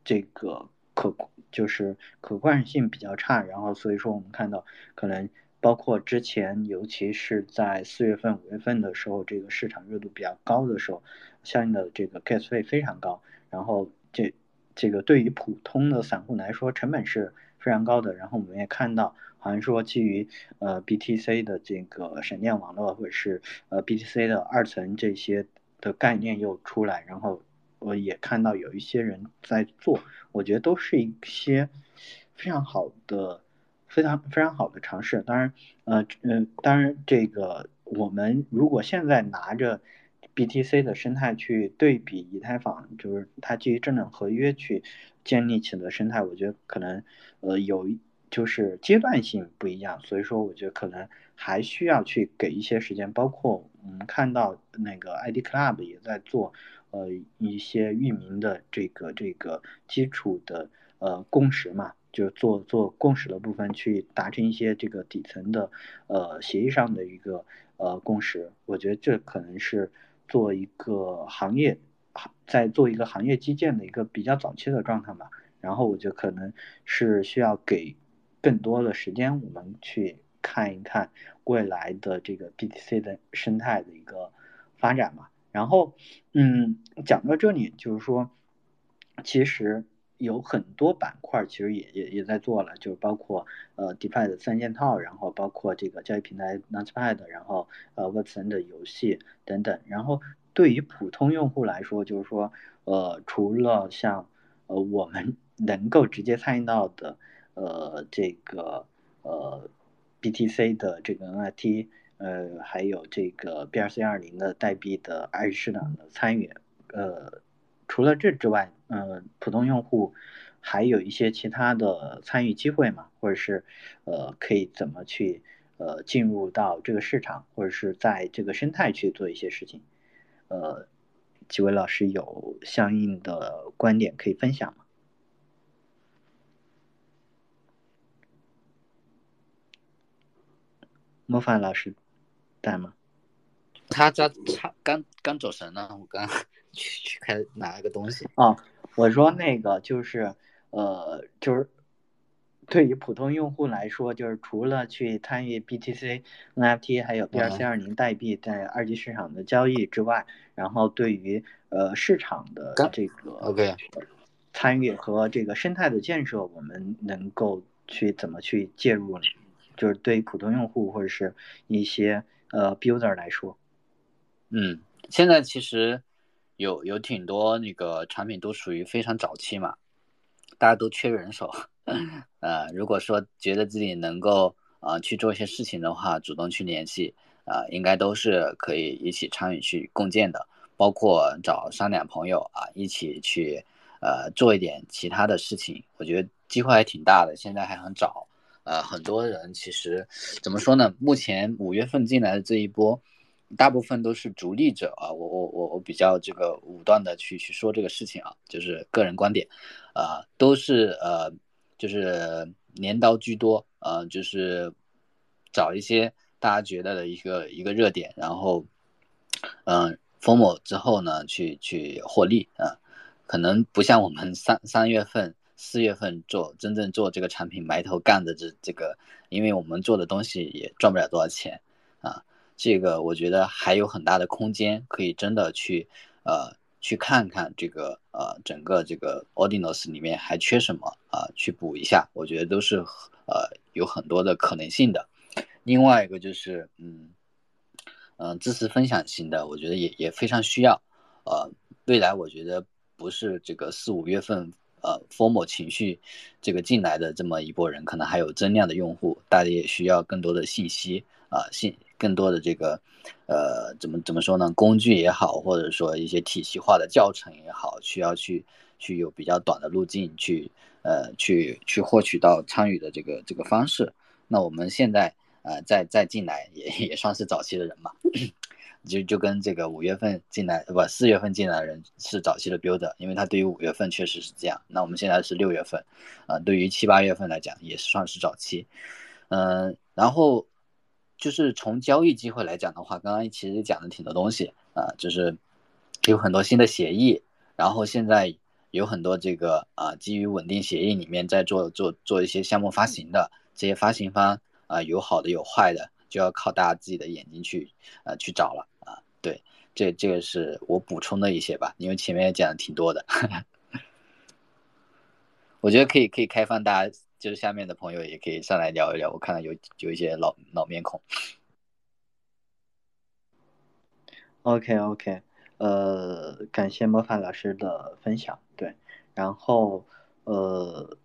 这个可就是可观性比较差，然后所以说我们看到可能包括之前，尤其是在四月份、五月份的时候，这个市场热度比较高的时候，相应的这个 gas 费非常高，然后这。这个对于普通的散户来说，成本是非常高的。然后我们也看到，好像说基于呃 BTC 的这个闪电网络，或者是呃 BTC 的二层这些的概念又出来。然后我也看到有一些人在做，我觉得都是一些非常好的、非常非常好的尝试。当然，呃呃，当然这个我们如果现在拿着。BTC 的生态去对比以太坊，就是它基于智能合约去建立起的生态，我觉得可能呃有就是阶段性不一样，所以说我觉得可能还需要去给一些时间。包括我们看到那个 ID Club 也在做呃一些域名的这个这个基础的呃共识嘛，就做做共识的部分去达成一些这个底层的呃协议上的一个呃共识，我觉得这可能是。做一个行业，在做一个行业基建的一个比较早期的状态吧。然后我就可能是需要给更多的时间，我们去看一看未来的这个 BTC 的生态的一个发展嘛。然后，嗯，讲到这里，就是说，其实有很多板块其实也也也在做了，就是包括呃 DeFi 的三件套，然后包括这个交易平台 n u n c h p a d 然后呃 Web3 的游戏。等等，然后对于普通用户来说，就是说，呃，除了像呃我们 能够直接参与到的，呃，这个呃 BTC 的这个 NFT，呃，还有这个 BRC 二零的代币的二级市场的参与，呃，除了这之外，嗯，普通用户还有一些其他的参与机会嘛，或者是呃，可以怎么去？呃，进入到这个市场，或者是在这个生态去做一些事情，呃，几位老师有相应的观点可以分享吗？莫凡老师在吗？他在他，刚刚走神了，我刚去去开拿一个东西。啊，我说那个就是呃，就是对于普通用户来说，就是除了去参与 BTC、NFT 还有 BRC 二零代币在二级市场的交易之外，然后对于呃市场的这个 OK 参与和这个生态的建设，我们能够去怎么去介入呢？就是对于普通用户或者是一些呃 builder 来说，嗯，现在其实有有挺多那个产品都属于非常早期嘛，大家都缺人手，呃，如果说觉得自己能够啊、呃去做一些事情的话，主动去联系啊、应该都是可以一起参与去共建的，包括找三两朋友啊一起去呃做一点其他的事情，我觉得机会还挺大的，现在还很早。呃，很多人其实怎么说呢？目前五月份进来的这一波，大部分都是逐利者啊。我我我我比较这个武断的去去说这个事情啊，就是个人观点，啊、都是呃，就是镰刀居多，呃，就是找一些大家觉得的一个一个热点，然后，嗯、封某之后呢，去去获利啊、可能不像我们三三月份、四月份做真正做这个产品埋头干的这这个，因为我们做的东西也赚不了多少钱啊。这个我觉得还有很大的空间，可以真的去呃去看看这个呃整个这个 Ordinals 里面还缺什么啊、去补一下，我觉得都是呃有很多的可能性的。另外一个就是嗯嗯、知识分享型的，我觉得也也非常需要。呃，未来我觉得不是这个四五月份呃 formal 情绪这个进来的这么一波人，可能还有增量的用户，大家也需要更多的信息啊、信更多的这个呃怎么怎么说呢？工具也好，或者说一些体系化的教程也好，需要去去有比较短的路径去呃去去获取到参与的这个这个方式。那我们现在呃再再进来也也算是早期的人嘛。就就跟这个五月份进来不四月份进来的人是早期的 builder，因为他对于五月份确实是这样。那我们现在是六月份，啊、对于七八月份来讲也算是早期。嗯、然后就是从交易机会来讲的话，刚刚其实讲了挺多东西啊、就是有很多新的协议，然后现在有很多这个啊、基于稳定协议里面在做做做一些项目发行的，这些发行方啊、有好的有坏的，就要靠大家自己的眼睛去呃去找了啊。对，这这个是我补充的一些吧，因为前面也讲的挺多的。我觉得可以可以开放大家，就是下面的朋友也可以上来聊一聊。我看到有有一些老老面孔。OK OK，呃，感谢魔法老师的分享，对，然后呃，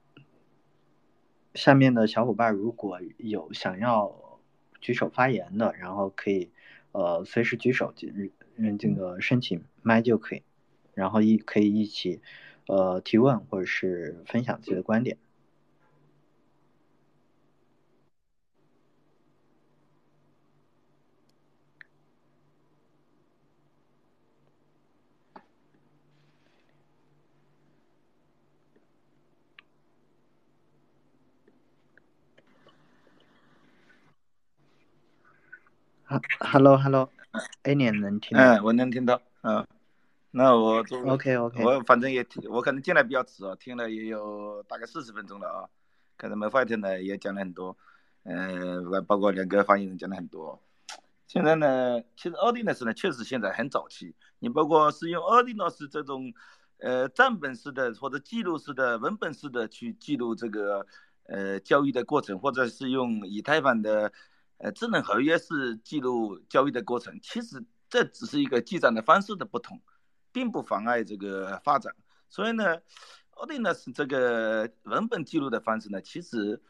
下面的小伙伴如果有想要举手发言的，然后可以呃随时举手，嗯嗯这个申请麦就可以，然后一可以一起呃提问或者是分享自己的观点。哈，Hello Hello，A 年能听到嗯，我能听到，嗯，那我就？OK OK，我反正也听，我可能进来比较迟啊，听了也有大概四十分钟了啊，可能 m y Fight 呢也讲了很多，嗯、包括两个发言人讲了很多。现在呢，其实 Ordinals 呢确实现在很早期，你包括是用 Ordinals 这种呃账本式的或者记录式的文本式的去记录这个呃交易的过程，或者是用以太坊的呃智能合约式记录交易的过程，其实这只是一个记账的方式的不同，并不妨碍这个发展。所以呢，Ordinals 这个文本记录的方式呢，其实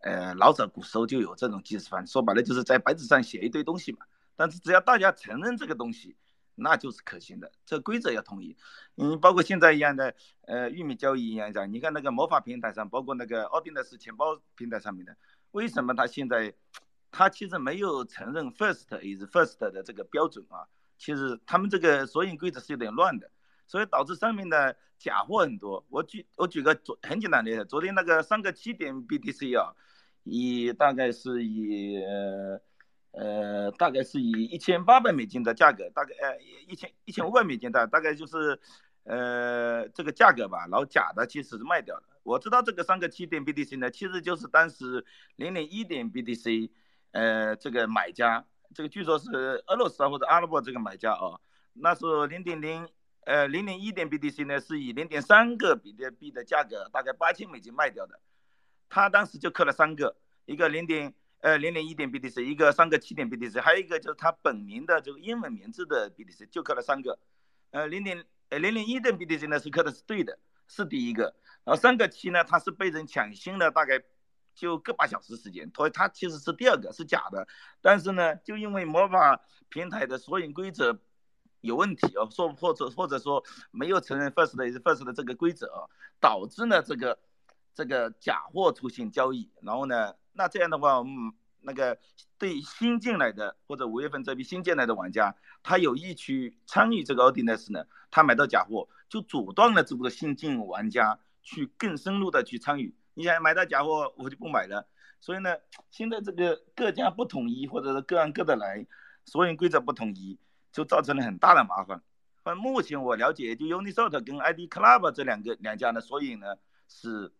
呃老早古时候就有这种记事方式，说白了就是在白纸上写一堆东西嘛。但是只要大家承认这个东西，那就是可行的。这规则要统一，嗯，包括现在一样的，呃，玉米交易一样的，你看那个魔法平台上，包括那个奥丁的是钱包平台上面的，为什么它现在，他其实没有承认 first is first 的这个标准啊？其实他们这个索引规则是有点乱的，所以导致上面的假货很多。我举我举个昨很简单的例子，昨天那个三个七点 BTC 啊，以大概是以呃呃，大概是以一千八百美金的价格，大概呃一千一千五百美金的，大概就是呃这个价格吧。然后假的其实是卖掉了。我知道这个三个七点 BTC 呢，其实就是当时零点一点 BTC，呃这个买家，这个据说是俄罗斯或者阿拉伯这个买家啊，那是零点零呃零点一点 BTC 呢是以零点三个比特币的价格，大概八千美金卖掉的。他当时就刻了三个，一个零点。呃，零点一点 BTC，一个三个七点 BTC，还有一个就是他本名的这个英文名字的 BTC，就刻了三个。呃，零点呃零点一点 BTC 呢是刻的是对的，是第一个。然后三个七呢，它是被人抢先了，大概就个把小时时间，所以它其实是第二个，是假的。但是呢，就因为魔法平台的索引规则有问题哦，说或者或者说没有承认 first 的 first 的这个规则，导致呢这个这个假货出现交易，然后呢。那这样的话，嗯，那个对新进来的或者五月份这批新进来的玩家，他有意去参与这个奥迪纳斯呢，他买到假货，就阻断了这个新进玩家去更深入的去参与。你想买到假货，我就不买了。所以呢，现在这个各家不统一，或者是各按各的来，所有规则不统一，就造成了很大的麻烦。反正目前我了解，就 Uniswap 跟 ID Club 这两个两家呢，所以呢，是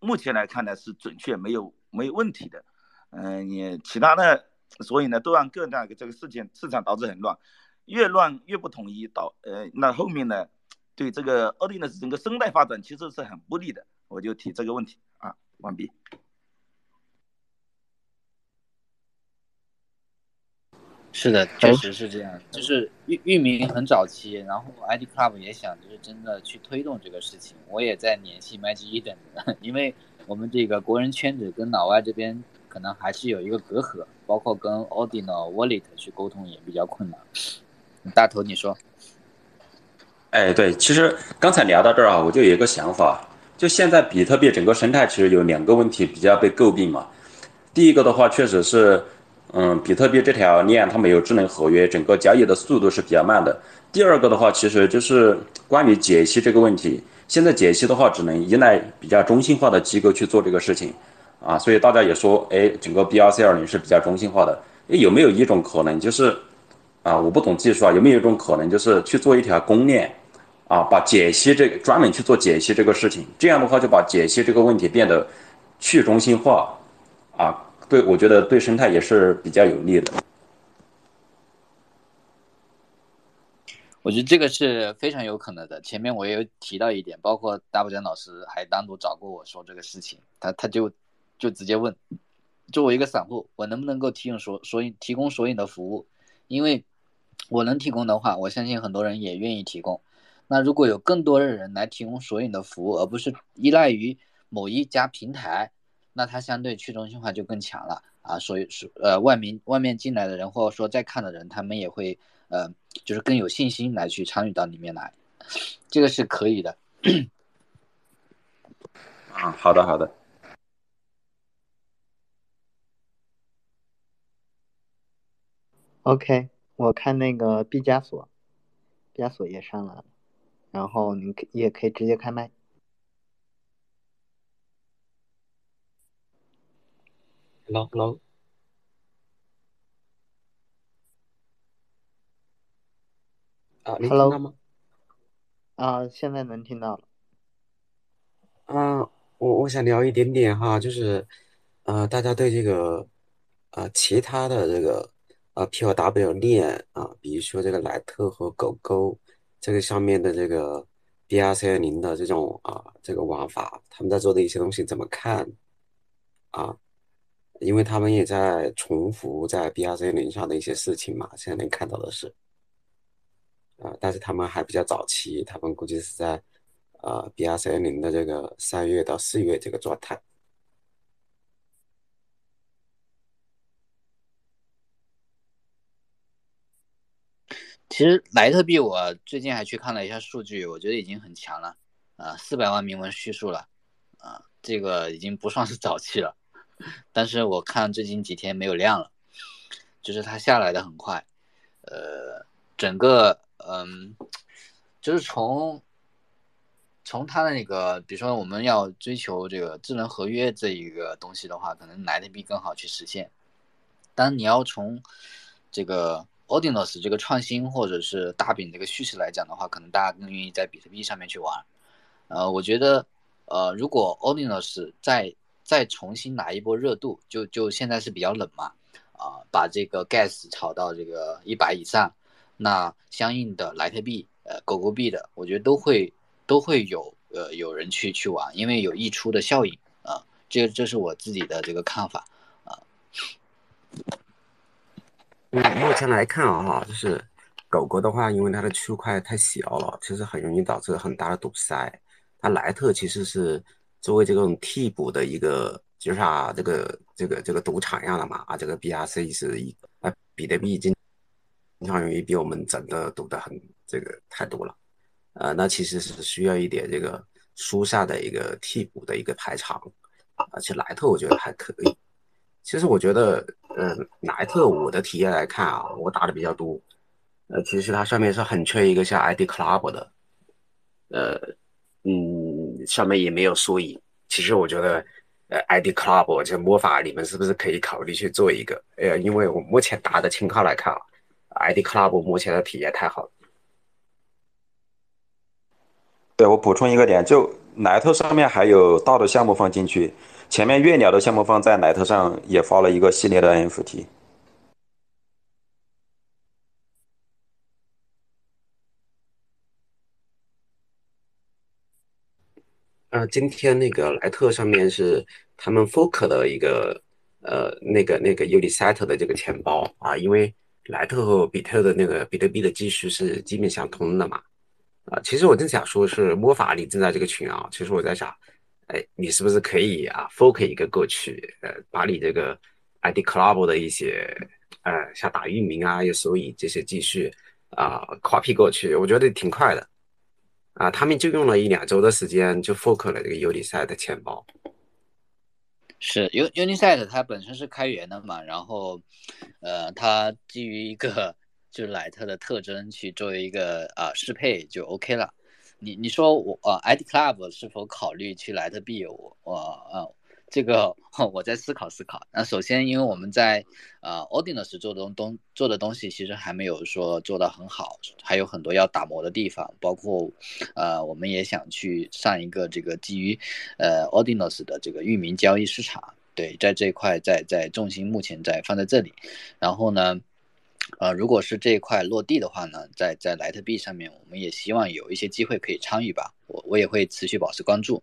目前来看呢是准确没有。没有问题的，嗯，你其他的，所以呢，都让各大这个事情市场导致很乱，越乱越不统一，导呃，那后面呢，对这个奥迪呢整个生态发展其实是很不利的，我就提这个问题啊，完毕。是的，确实是这样，就是域域名很早期，然后 ID Club 也想就是真的去推动这个事情，我也在联系 Magic Eden，因为。我们这个国人圈子跟老外这边可能还是有一个隔阂，包括跟 Ordinal Wallet 去沟通也比较困难。大头，你说？哎，对，其实刚才聊到这儿啊，我就有一个想法，就现在比特币整个生态其实有两个问题比较被诟病嘛。第一个的话，确实是，嗯，比特币这条链它没有智能合约，整个交易的速度是比较慢的。第二个的话，其实就是关于解析这个问题。现在解析的话，只能依赖比较中心化的机构去做这个事情，啊，所以大家也说，哎，整个 BRC 二零是比较中心化的。哎，有没有一种可能，就是，啊，我不懂技术啊，有没有一种可能，就是去做一条公链，啊，把解析这个专门去做解析这个事情，这样的话就把解析这个问题变得去中心化，啊，对我觉得对生态也是比较有利的。我觉得这个是非常有可能的。前面我也有提到一点，包括大不江老师还单独找过我说这个事情，他他就就直接问，作为一个散户，我能不能够提供索索引提供索引的服务？因为我能提供的话，我相信很多人也愿意提供。那如果有更多的人来提供索引的服务，而不是依赖于某一家平台，那它相对去中心化就更强了啊。所以说，呃，外面外面进来的人或者说在看的人，他们也会。呃，就是更有信心来去参与到里面来，这个是可以的。啊，好的好的。OK，我看那个毕加索，毕加索也上来了，然后你可也可以直接开麦。Hello，Hello。啊，能听到吗？啊，现在能听到了。啊，我我想聊一点点哈，就是，呃，大家对这个，呃，其他的这个，呃，POW 链啊，比如说这个莱特和狗狗这个上面的这个 B R C A 零的这种啊，这个玩法，他们在做的一些东西怎么看？啊，因为他们也在重复在 B R C A 零上的一些事情嘛，现在能看到的是。啊，但是他们还比较早期，他们估计是在，呃，B R C 零的这个三月到四月这个状态。其实莱特币我最近还去看了一下数据，我觉得已经很强了，啊，四百万铭文叙述了，啊，这个已经不算是早期了，但是我看最近几天没有量了，就是它下来的很快，呃，整个。嗯，就是从从它的那个，比如说我们要追求这个智能合约这一个东西的话，可能莱特币更好去实现。但你要从这个 Ordinals 这个创新或者是大饼这个叙事来讲的话，可能大家更愿意在比特币上面去玩。呃，我觉得，呃，如果 Ordinals 再再重新来一波热度，就就现在是比较冷嘛，啊，把这个 Gas 炒到这个一百以上，那相应的莱特币、呃狗狗币的，我觉得都会都会有呃有人去去玩，因为有溢出的效应啊，这这是我自己的这个看法目前来看啊，就是狗狗的话，因为它的区块太小了，其实很容易导致很大的堵塞。它莱特其实是作为这种替补的一个，就是啊，这个这个这个赌场一样的嘛，啊，这个 BRC 是一啊，比特币经经常容易比我们整的赌的很这个太多了，呃，那其实是需要一点这个疏散的一个替补的一个排场，而且莱特我觉得还可以。其实我觉得，呃，莱特我的体验来看啊，我打的比较多，呃，其实它上面是很缺一个像 ID Club 的，呃。嗯，上面也没有缩影。其实我觉得，呃，ID Club 这魔法，你们是不是可以考虑去做一个？呃，因为我目前打的情况来看啊，ID Club 目前的体验太好了。对我补充一个点，就莱特上面还有大的项目放进去，前面月鸟的项目方在莱特上也发了一个系列的 NFT。呃，今天那个莱特上面是他们 Fork 的一个呃那个那个 Unisat 的这个钱包啊，因为莱特和比特的那个比特币的技术是基本相通的嘛啊，其实我正想说是魔法你正在这个群啊，其实我在想，哎，你是不是可以啊 Fork 一个过去，呃，把你这个 ID Club 的一些呃像打域名啊，有所以这些继续啊 copy 过去，我觉得挺快的。啊，他们就用了一两周的时间就 fork 了这个 Unisat 的钱包。是 Unisat 它本身是开源的嘛，然后，呃，它基于一个 就是莱特的特征去作为一个啊适配就 OK 了。你你说我啊 ID Club 是否考虑去莱特币？我我呃。这个 我在思考思考。那首先，因为我们在呃 Ordinals 做东东做的东西，其实还没有说做到很好，还有很多要打磨的地方。包括呃，我们也想去上一个这个基于呃 Ordinals 的这个域名交易市场。对，在这一块，在在重心目前在放在这里。然后呢，呃，如果是这一块落地的话呢，在在莱特币上面，我们也希望有一些机会可以参与吧。我我也会持续保持关注。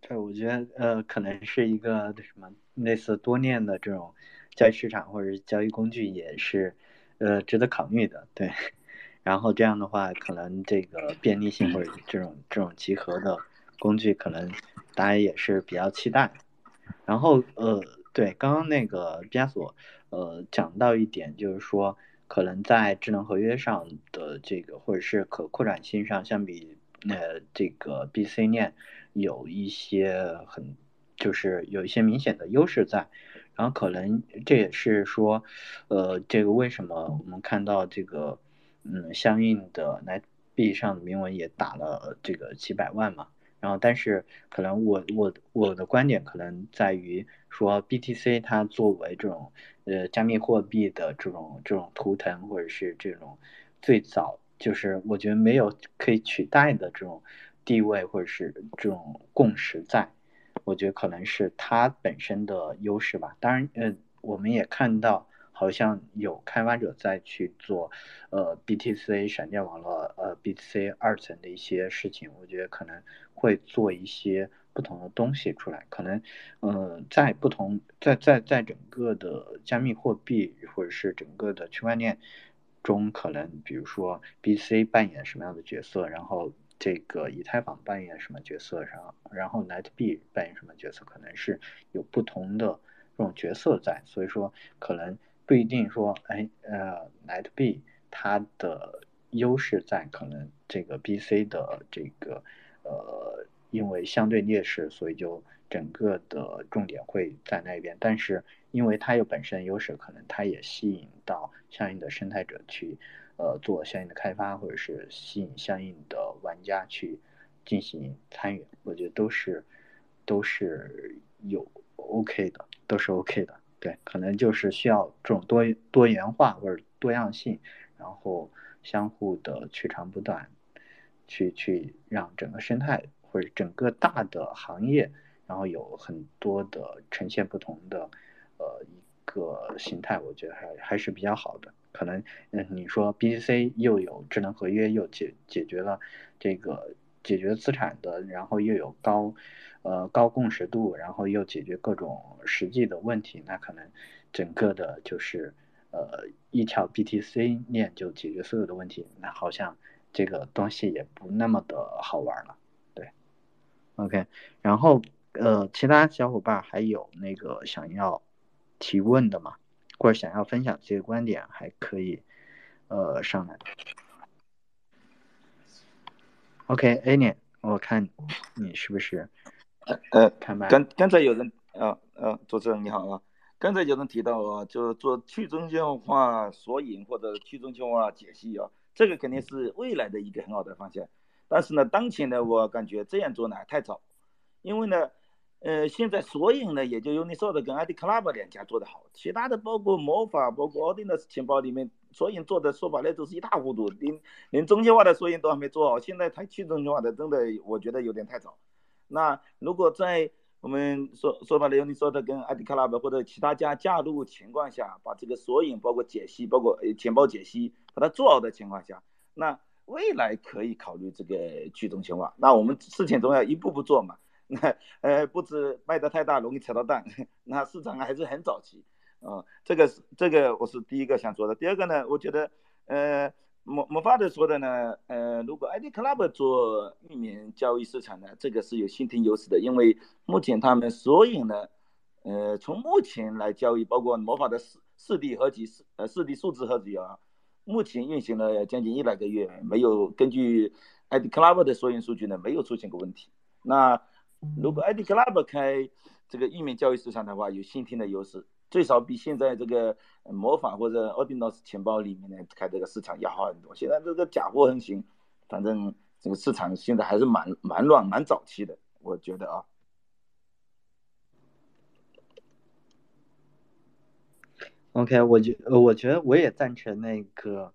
对，我觉得呃，可能是一个什么类似多链的这种交易市场或者是交易工具，也是呃值得考虑的。对，然后这样的话，可能这个便利性或者这种这种集合的工具，可能大家也是比较期待。然后呃，对，刚刚那个毕加索呃讲到一点，就是说可能在智能合约上的这个或者是可扩展性上，相比呃这个 BC 链。有一些很，就是有一些明显的优势在，然后可能这也是说，呃，这个为什么我们看到这个，嗯，相应的来币上的铭文也打了这个几百万嘛，然后但是可能我我我的观点可能在于说，BTC 它作为这种呃加密货币的这种这种图腾或者是这种最早就是我觉得没有可以取代的这种。地位或者是这种共识在，我觉得可能是它本身的优势吧。当然，呃，我们也看到好像有开发者在去做，呃，BTC 闪电网络，呃，BTC 二层的一些事情。我觉得可能会做一些不同的东西出来。可能，嗯，在不同在在在整个的加密货币或者是整个的区块链中，可能比如说 BTC 扮演什么样的角色，然后。这个以太坊扮演什么角色上，然后 Net B 扮演什么角色，可能是有不同的这种角色在，所以说可能不一定说，哎，呃，Net 币它的优势在可能这个 BC 的这个，呃，因为相对劣势，所以就整个的重点会在那边，但是因为它有本身优势，可能它也吸引到相应的生态者去。呃，做相应的开发，或者是吸引相应的玩家去进行参与，我觉得都是都是有 OK 的，都是 OK 的。对，可能就是需要这种多多元化或者多样性，然后相互的取长补短，去去让整个生态或者整个大的行业，然后有很多的呈现不同的呃一个形态，我觉得还还是比较好的。可能嗯，你说 B、C 又有智能合约，又解解决了这个解决资产的，然后又有高。呃，高共识度，然后又解决各种实际的问题，那可能整个的就是呃一条 BTC 链就解决所有的问题，那好像这个东西也不那么的好玩了，对，OK，然后呃其他小伙伴还有那个想要提问的吗？或者想要分享这个观点，还可以呃上来，OK，A 年，我看你是不是？呃，刚刚才有人啊啊，主持人你好啊，刚才有人提到啊，就是做去中心化索引或者去中心化解析啊，这个肯定是未来的一个很好的方向。但是呢，当前呢，我感觉这样做呢太早，因为呢，呃，现在索引呢，也就 Uniswap 跟 ID Club 两家做得好，其他的包括魔法、包括 Audinus 钱包里面索引做的说白了都是一塌糊涂，连连中心化的索引都还没做好，现在才去中心化的，真的我觉得有点太早。那如果在我们说说白了，你说的跟 ID Club 或者其他家加入情况下，把这个索引包括解析，包括钱包解析，把它做好的情况下，那未来可以考虑这个去中心化。那我们事情总要一步步做嘛。那呃，不止卖的太大容易扯到蛋，那市场还是很早期嗯。这个是这个我是第一个想说的。第二个呢，我觉得呃。魔魔法的说的呢，呃，如果 ID Club 做域名交易市场呢，这个是有先天优势的，因为目前他们索引呢，呃，从目前来交易，包括魔法的四四 D 合集，呃，四 D 数字合集啊，目前运行了将近一百个月，没有根据 ID Club 的索引数据呢，没有出现过问题。那如果 ID Club 开这个域名交易市场的话，有先天的优势。最少比现在这个魔法或者 Ordinals 钱包里面呢开这个市场要好很多。现在这个假货横行，反正这个市场现在还是蛮蛮乱、蛮早期的，我觉得啊。OK，我觉我觉得我也赞成那个。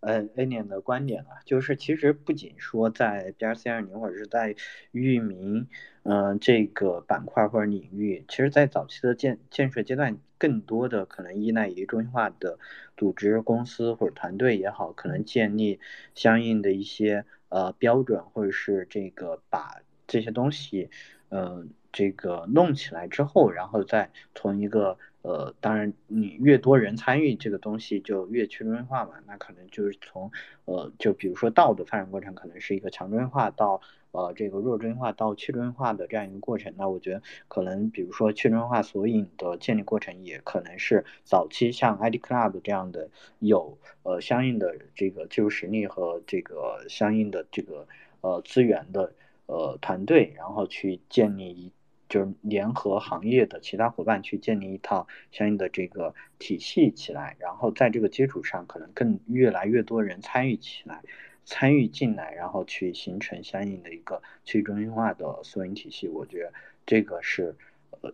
呃 Aian 的观点啊，就是其实不仅说在 BRC 二零或者是在域名，嗯，这个板块或者领域，其实，在早期的建建设阶段，更多的可能依赖于中心化的组织、公司或者团队也好，可能建立相应的一些呃标准，或者是这个把这些东西，嗯，这个弄起来之后，然后再从一个。呃，当然，你越多人参与这个东西，就越去中心化嘛。那可能就是从，呃，就比如说道的发展过程，可能是一个强中心化到呃这个弱中心化到去中心化的这样一个过程。那我觉得可能，比如说去中心化索引的建立过程，也可能是早期像 ID Club 这样的有呃相应的这个技术实力和这个相应的这个呃资源的呃团队，然后去建立一。就是联合行业的其他伙伴去建立一套相应的这个体系起来，然后在这个基础上，可能更越来越多人参与起来，参与进来，然后去形成相应的一个去中心化的索引体系。我觉得这个是呃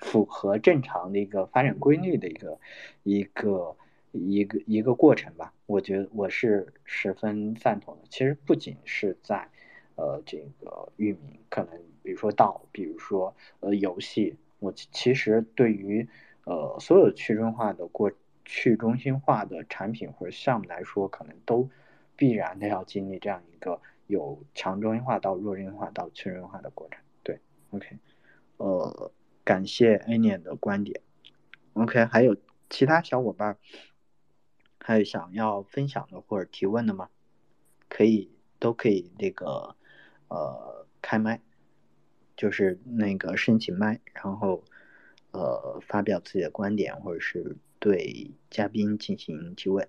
符合正常的一个发展规律的一个一个一个一个过程吧。我觉得我是十分赞同的。其实不仅是在呃这个域名，可能。比如说道，比如说呃游戏，我其实对于呃所有去中心化的过去中心化的产品或者项目来说，可能都必然的要经历这样一个有强中心化到弱中心化到去中心化的过程。对，OK，呃，感谢 Ania 的观点。OK，还有其他小伙伴还有想要分享的或者提问的吗？可以，都可以那个呃开麦。就是那个申请麦，然后呃发表自己的观点，或者是对嘉宾进行提问。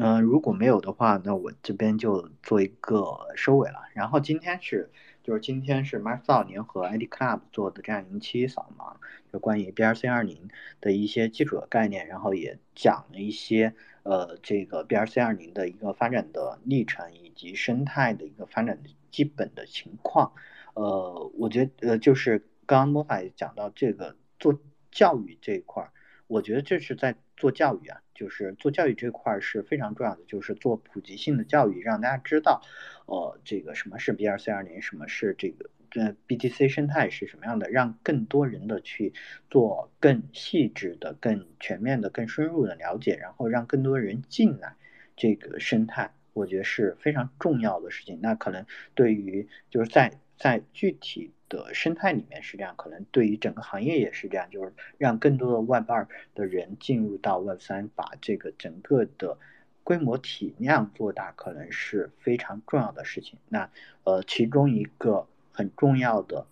嗯，如果没有的话，那我这边就做一个收尾了。然后今天是，就是今天是 m a r s a l 联合 ID Club 做的这样一期扫盲。就关于 BRC 二零的一些基础的概念，然后也讲了一些呃这个 BRC 二零的一个发展的历程以及生态的一个发展的基本的情况。呃，我觉得呃就是刚刚魔法也讲到这个做教育这一块儿，我觉得这是在做教育啊。就是做教育这块是非常重要的，就是做普及性的教育，让大家知道，呃，这个什么是 B 二 C 二零，什么是这个呃 BTC 生态是什么样的，让更多人的去做更细致的、更全面的、更深入的了解，然后让更多人进来这个生态，我觉得是非常重要的事情。那可能对于就是在在具体。的生态里面是这样，可能对于整个行业也是这样，就是让更多的 Web 二的人进入到 Web 三，把这个整个的规模体量做大，可能是非常重要的事情。那呃，其中一个很重要的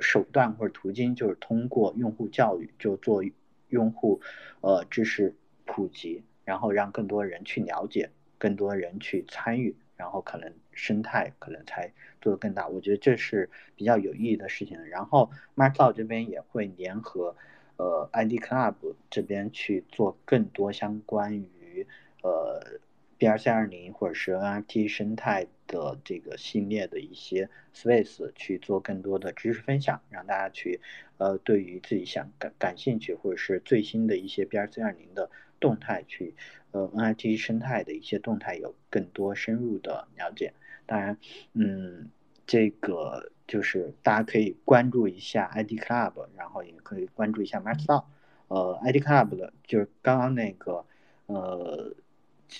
手段或者途径，就是通过用户教育，就做用户呃知识普及，然后让更多人去了解，更多人去参与。然后可能生态可能才做得更大，我觉得这是比较有意义的事情。然后 m a r k l 这边也会联合呃 ID Club 这边去做更多相关于呃 BRC 二零或者是 NFT 生态的这个系列的一些 Space 去做更多的知识分享，让大家去呃对于自己想感感兴趣或者是最新的一些 BRC 二零的动态去。呃，NFT 生态的一些动态有更多深入的了解。当然，嗯，这个就是大家可以关注一下 ID Club，然后也可以关注一下 Max d o。呃，ID Club 的就是刚刚那个，呃，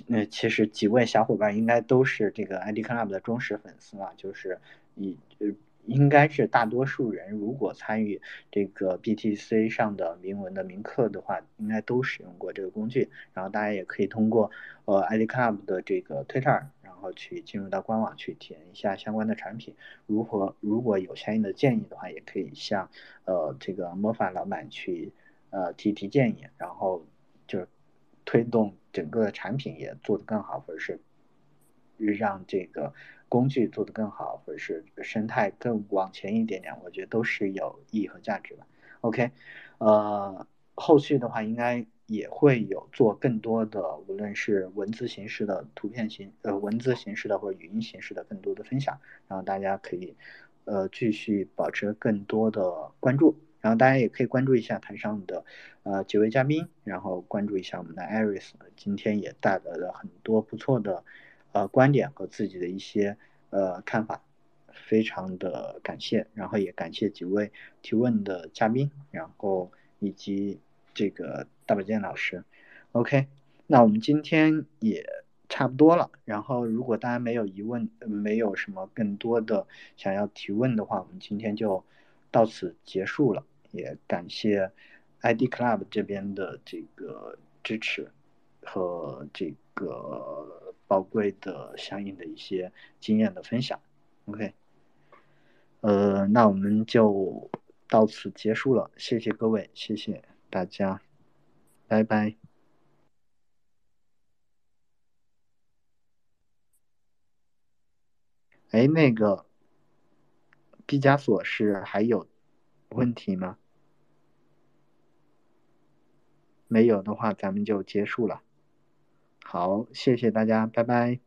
那其实几位小伙伴应该都是这个 ID Club 的忠实粉丝了，就是以呃。应该是大多数人如果参与这个 BTC 上的铭文的铭刻的话，应该都使用过这个工具。然后大家也可以通过呃 ID Club 的这个 Twitter，然后去进入到官网去体验一下相关的产品。如何如果有相应的建议的话，也可以向呃这个魔法老板去呃提提建议，然后就是推动整个产品也做得更好，或者是让这个。工具做得更好，或者是生态更往前一点点，我觉得都是有意义和价值的。OK，呃，后续的话应该也会有做更多的，无论是文字形式的、图片形呃文字形式的或者语音形式的更多的分享，然后大家可以呃继续保持更多的关注，然后大家也可以关注一下台上的呃几位嘉宾，然后关注一下我们的 Aris，今天也带来了很多不错的。呃，观点和自己的一些呃看法，非常的感谢，然后也感谢几位提问的嘉宾，然后以及这个大保健老师。OK，那我们今天也差不多了，然后如果大家没有疑问，没有什么更多的想要提问的话，我们今天就到此结束了。也感谢 ID Club 这边的这个支持和这个。宝贵的相应的一些经验的分享，OK，呃，那我们就到此结束了，谢谢各位，谢谢大家，拜拜。哎，那个毕加索是还有问题吗？没有的话，咱们就结束了。好，谢谢大家，拜拜。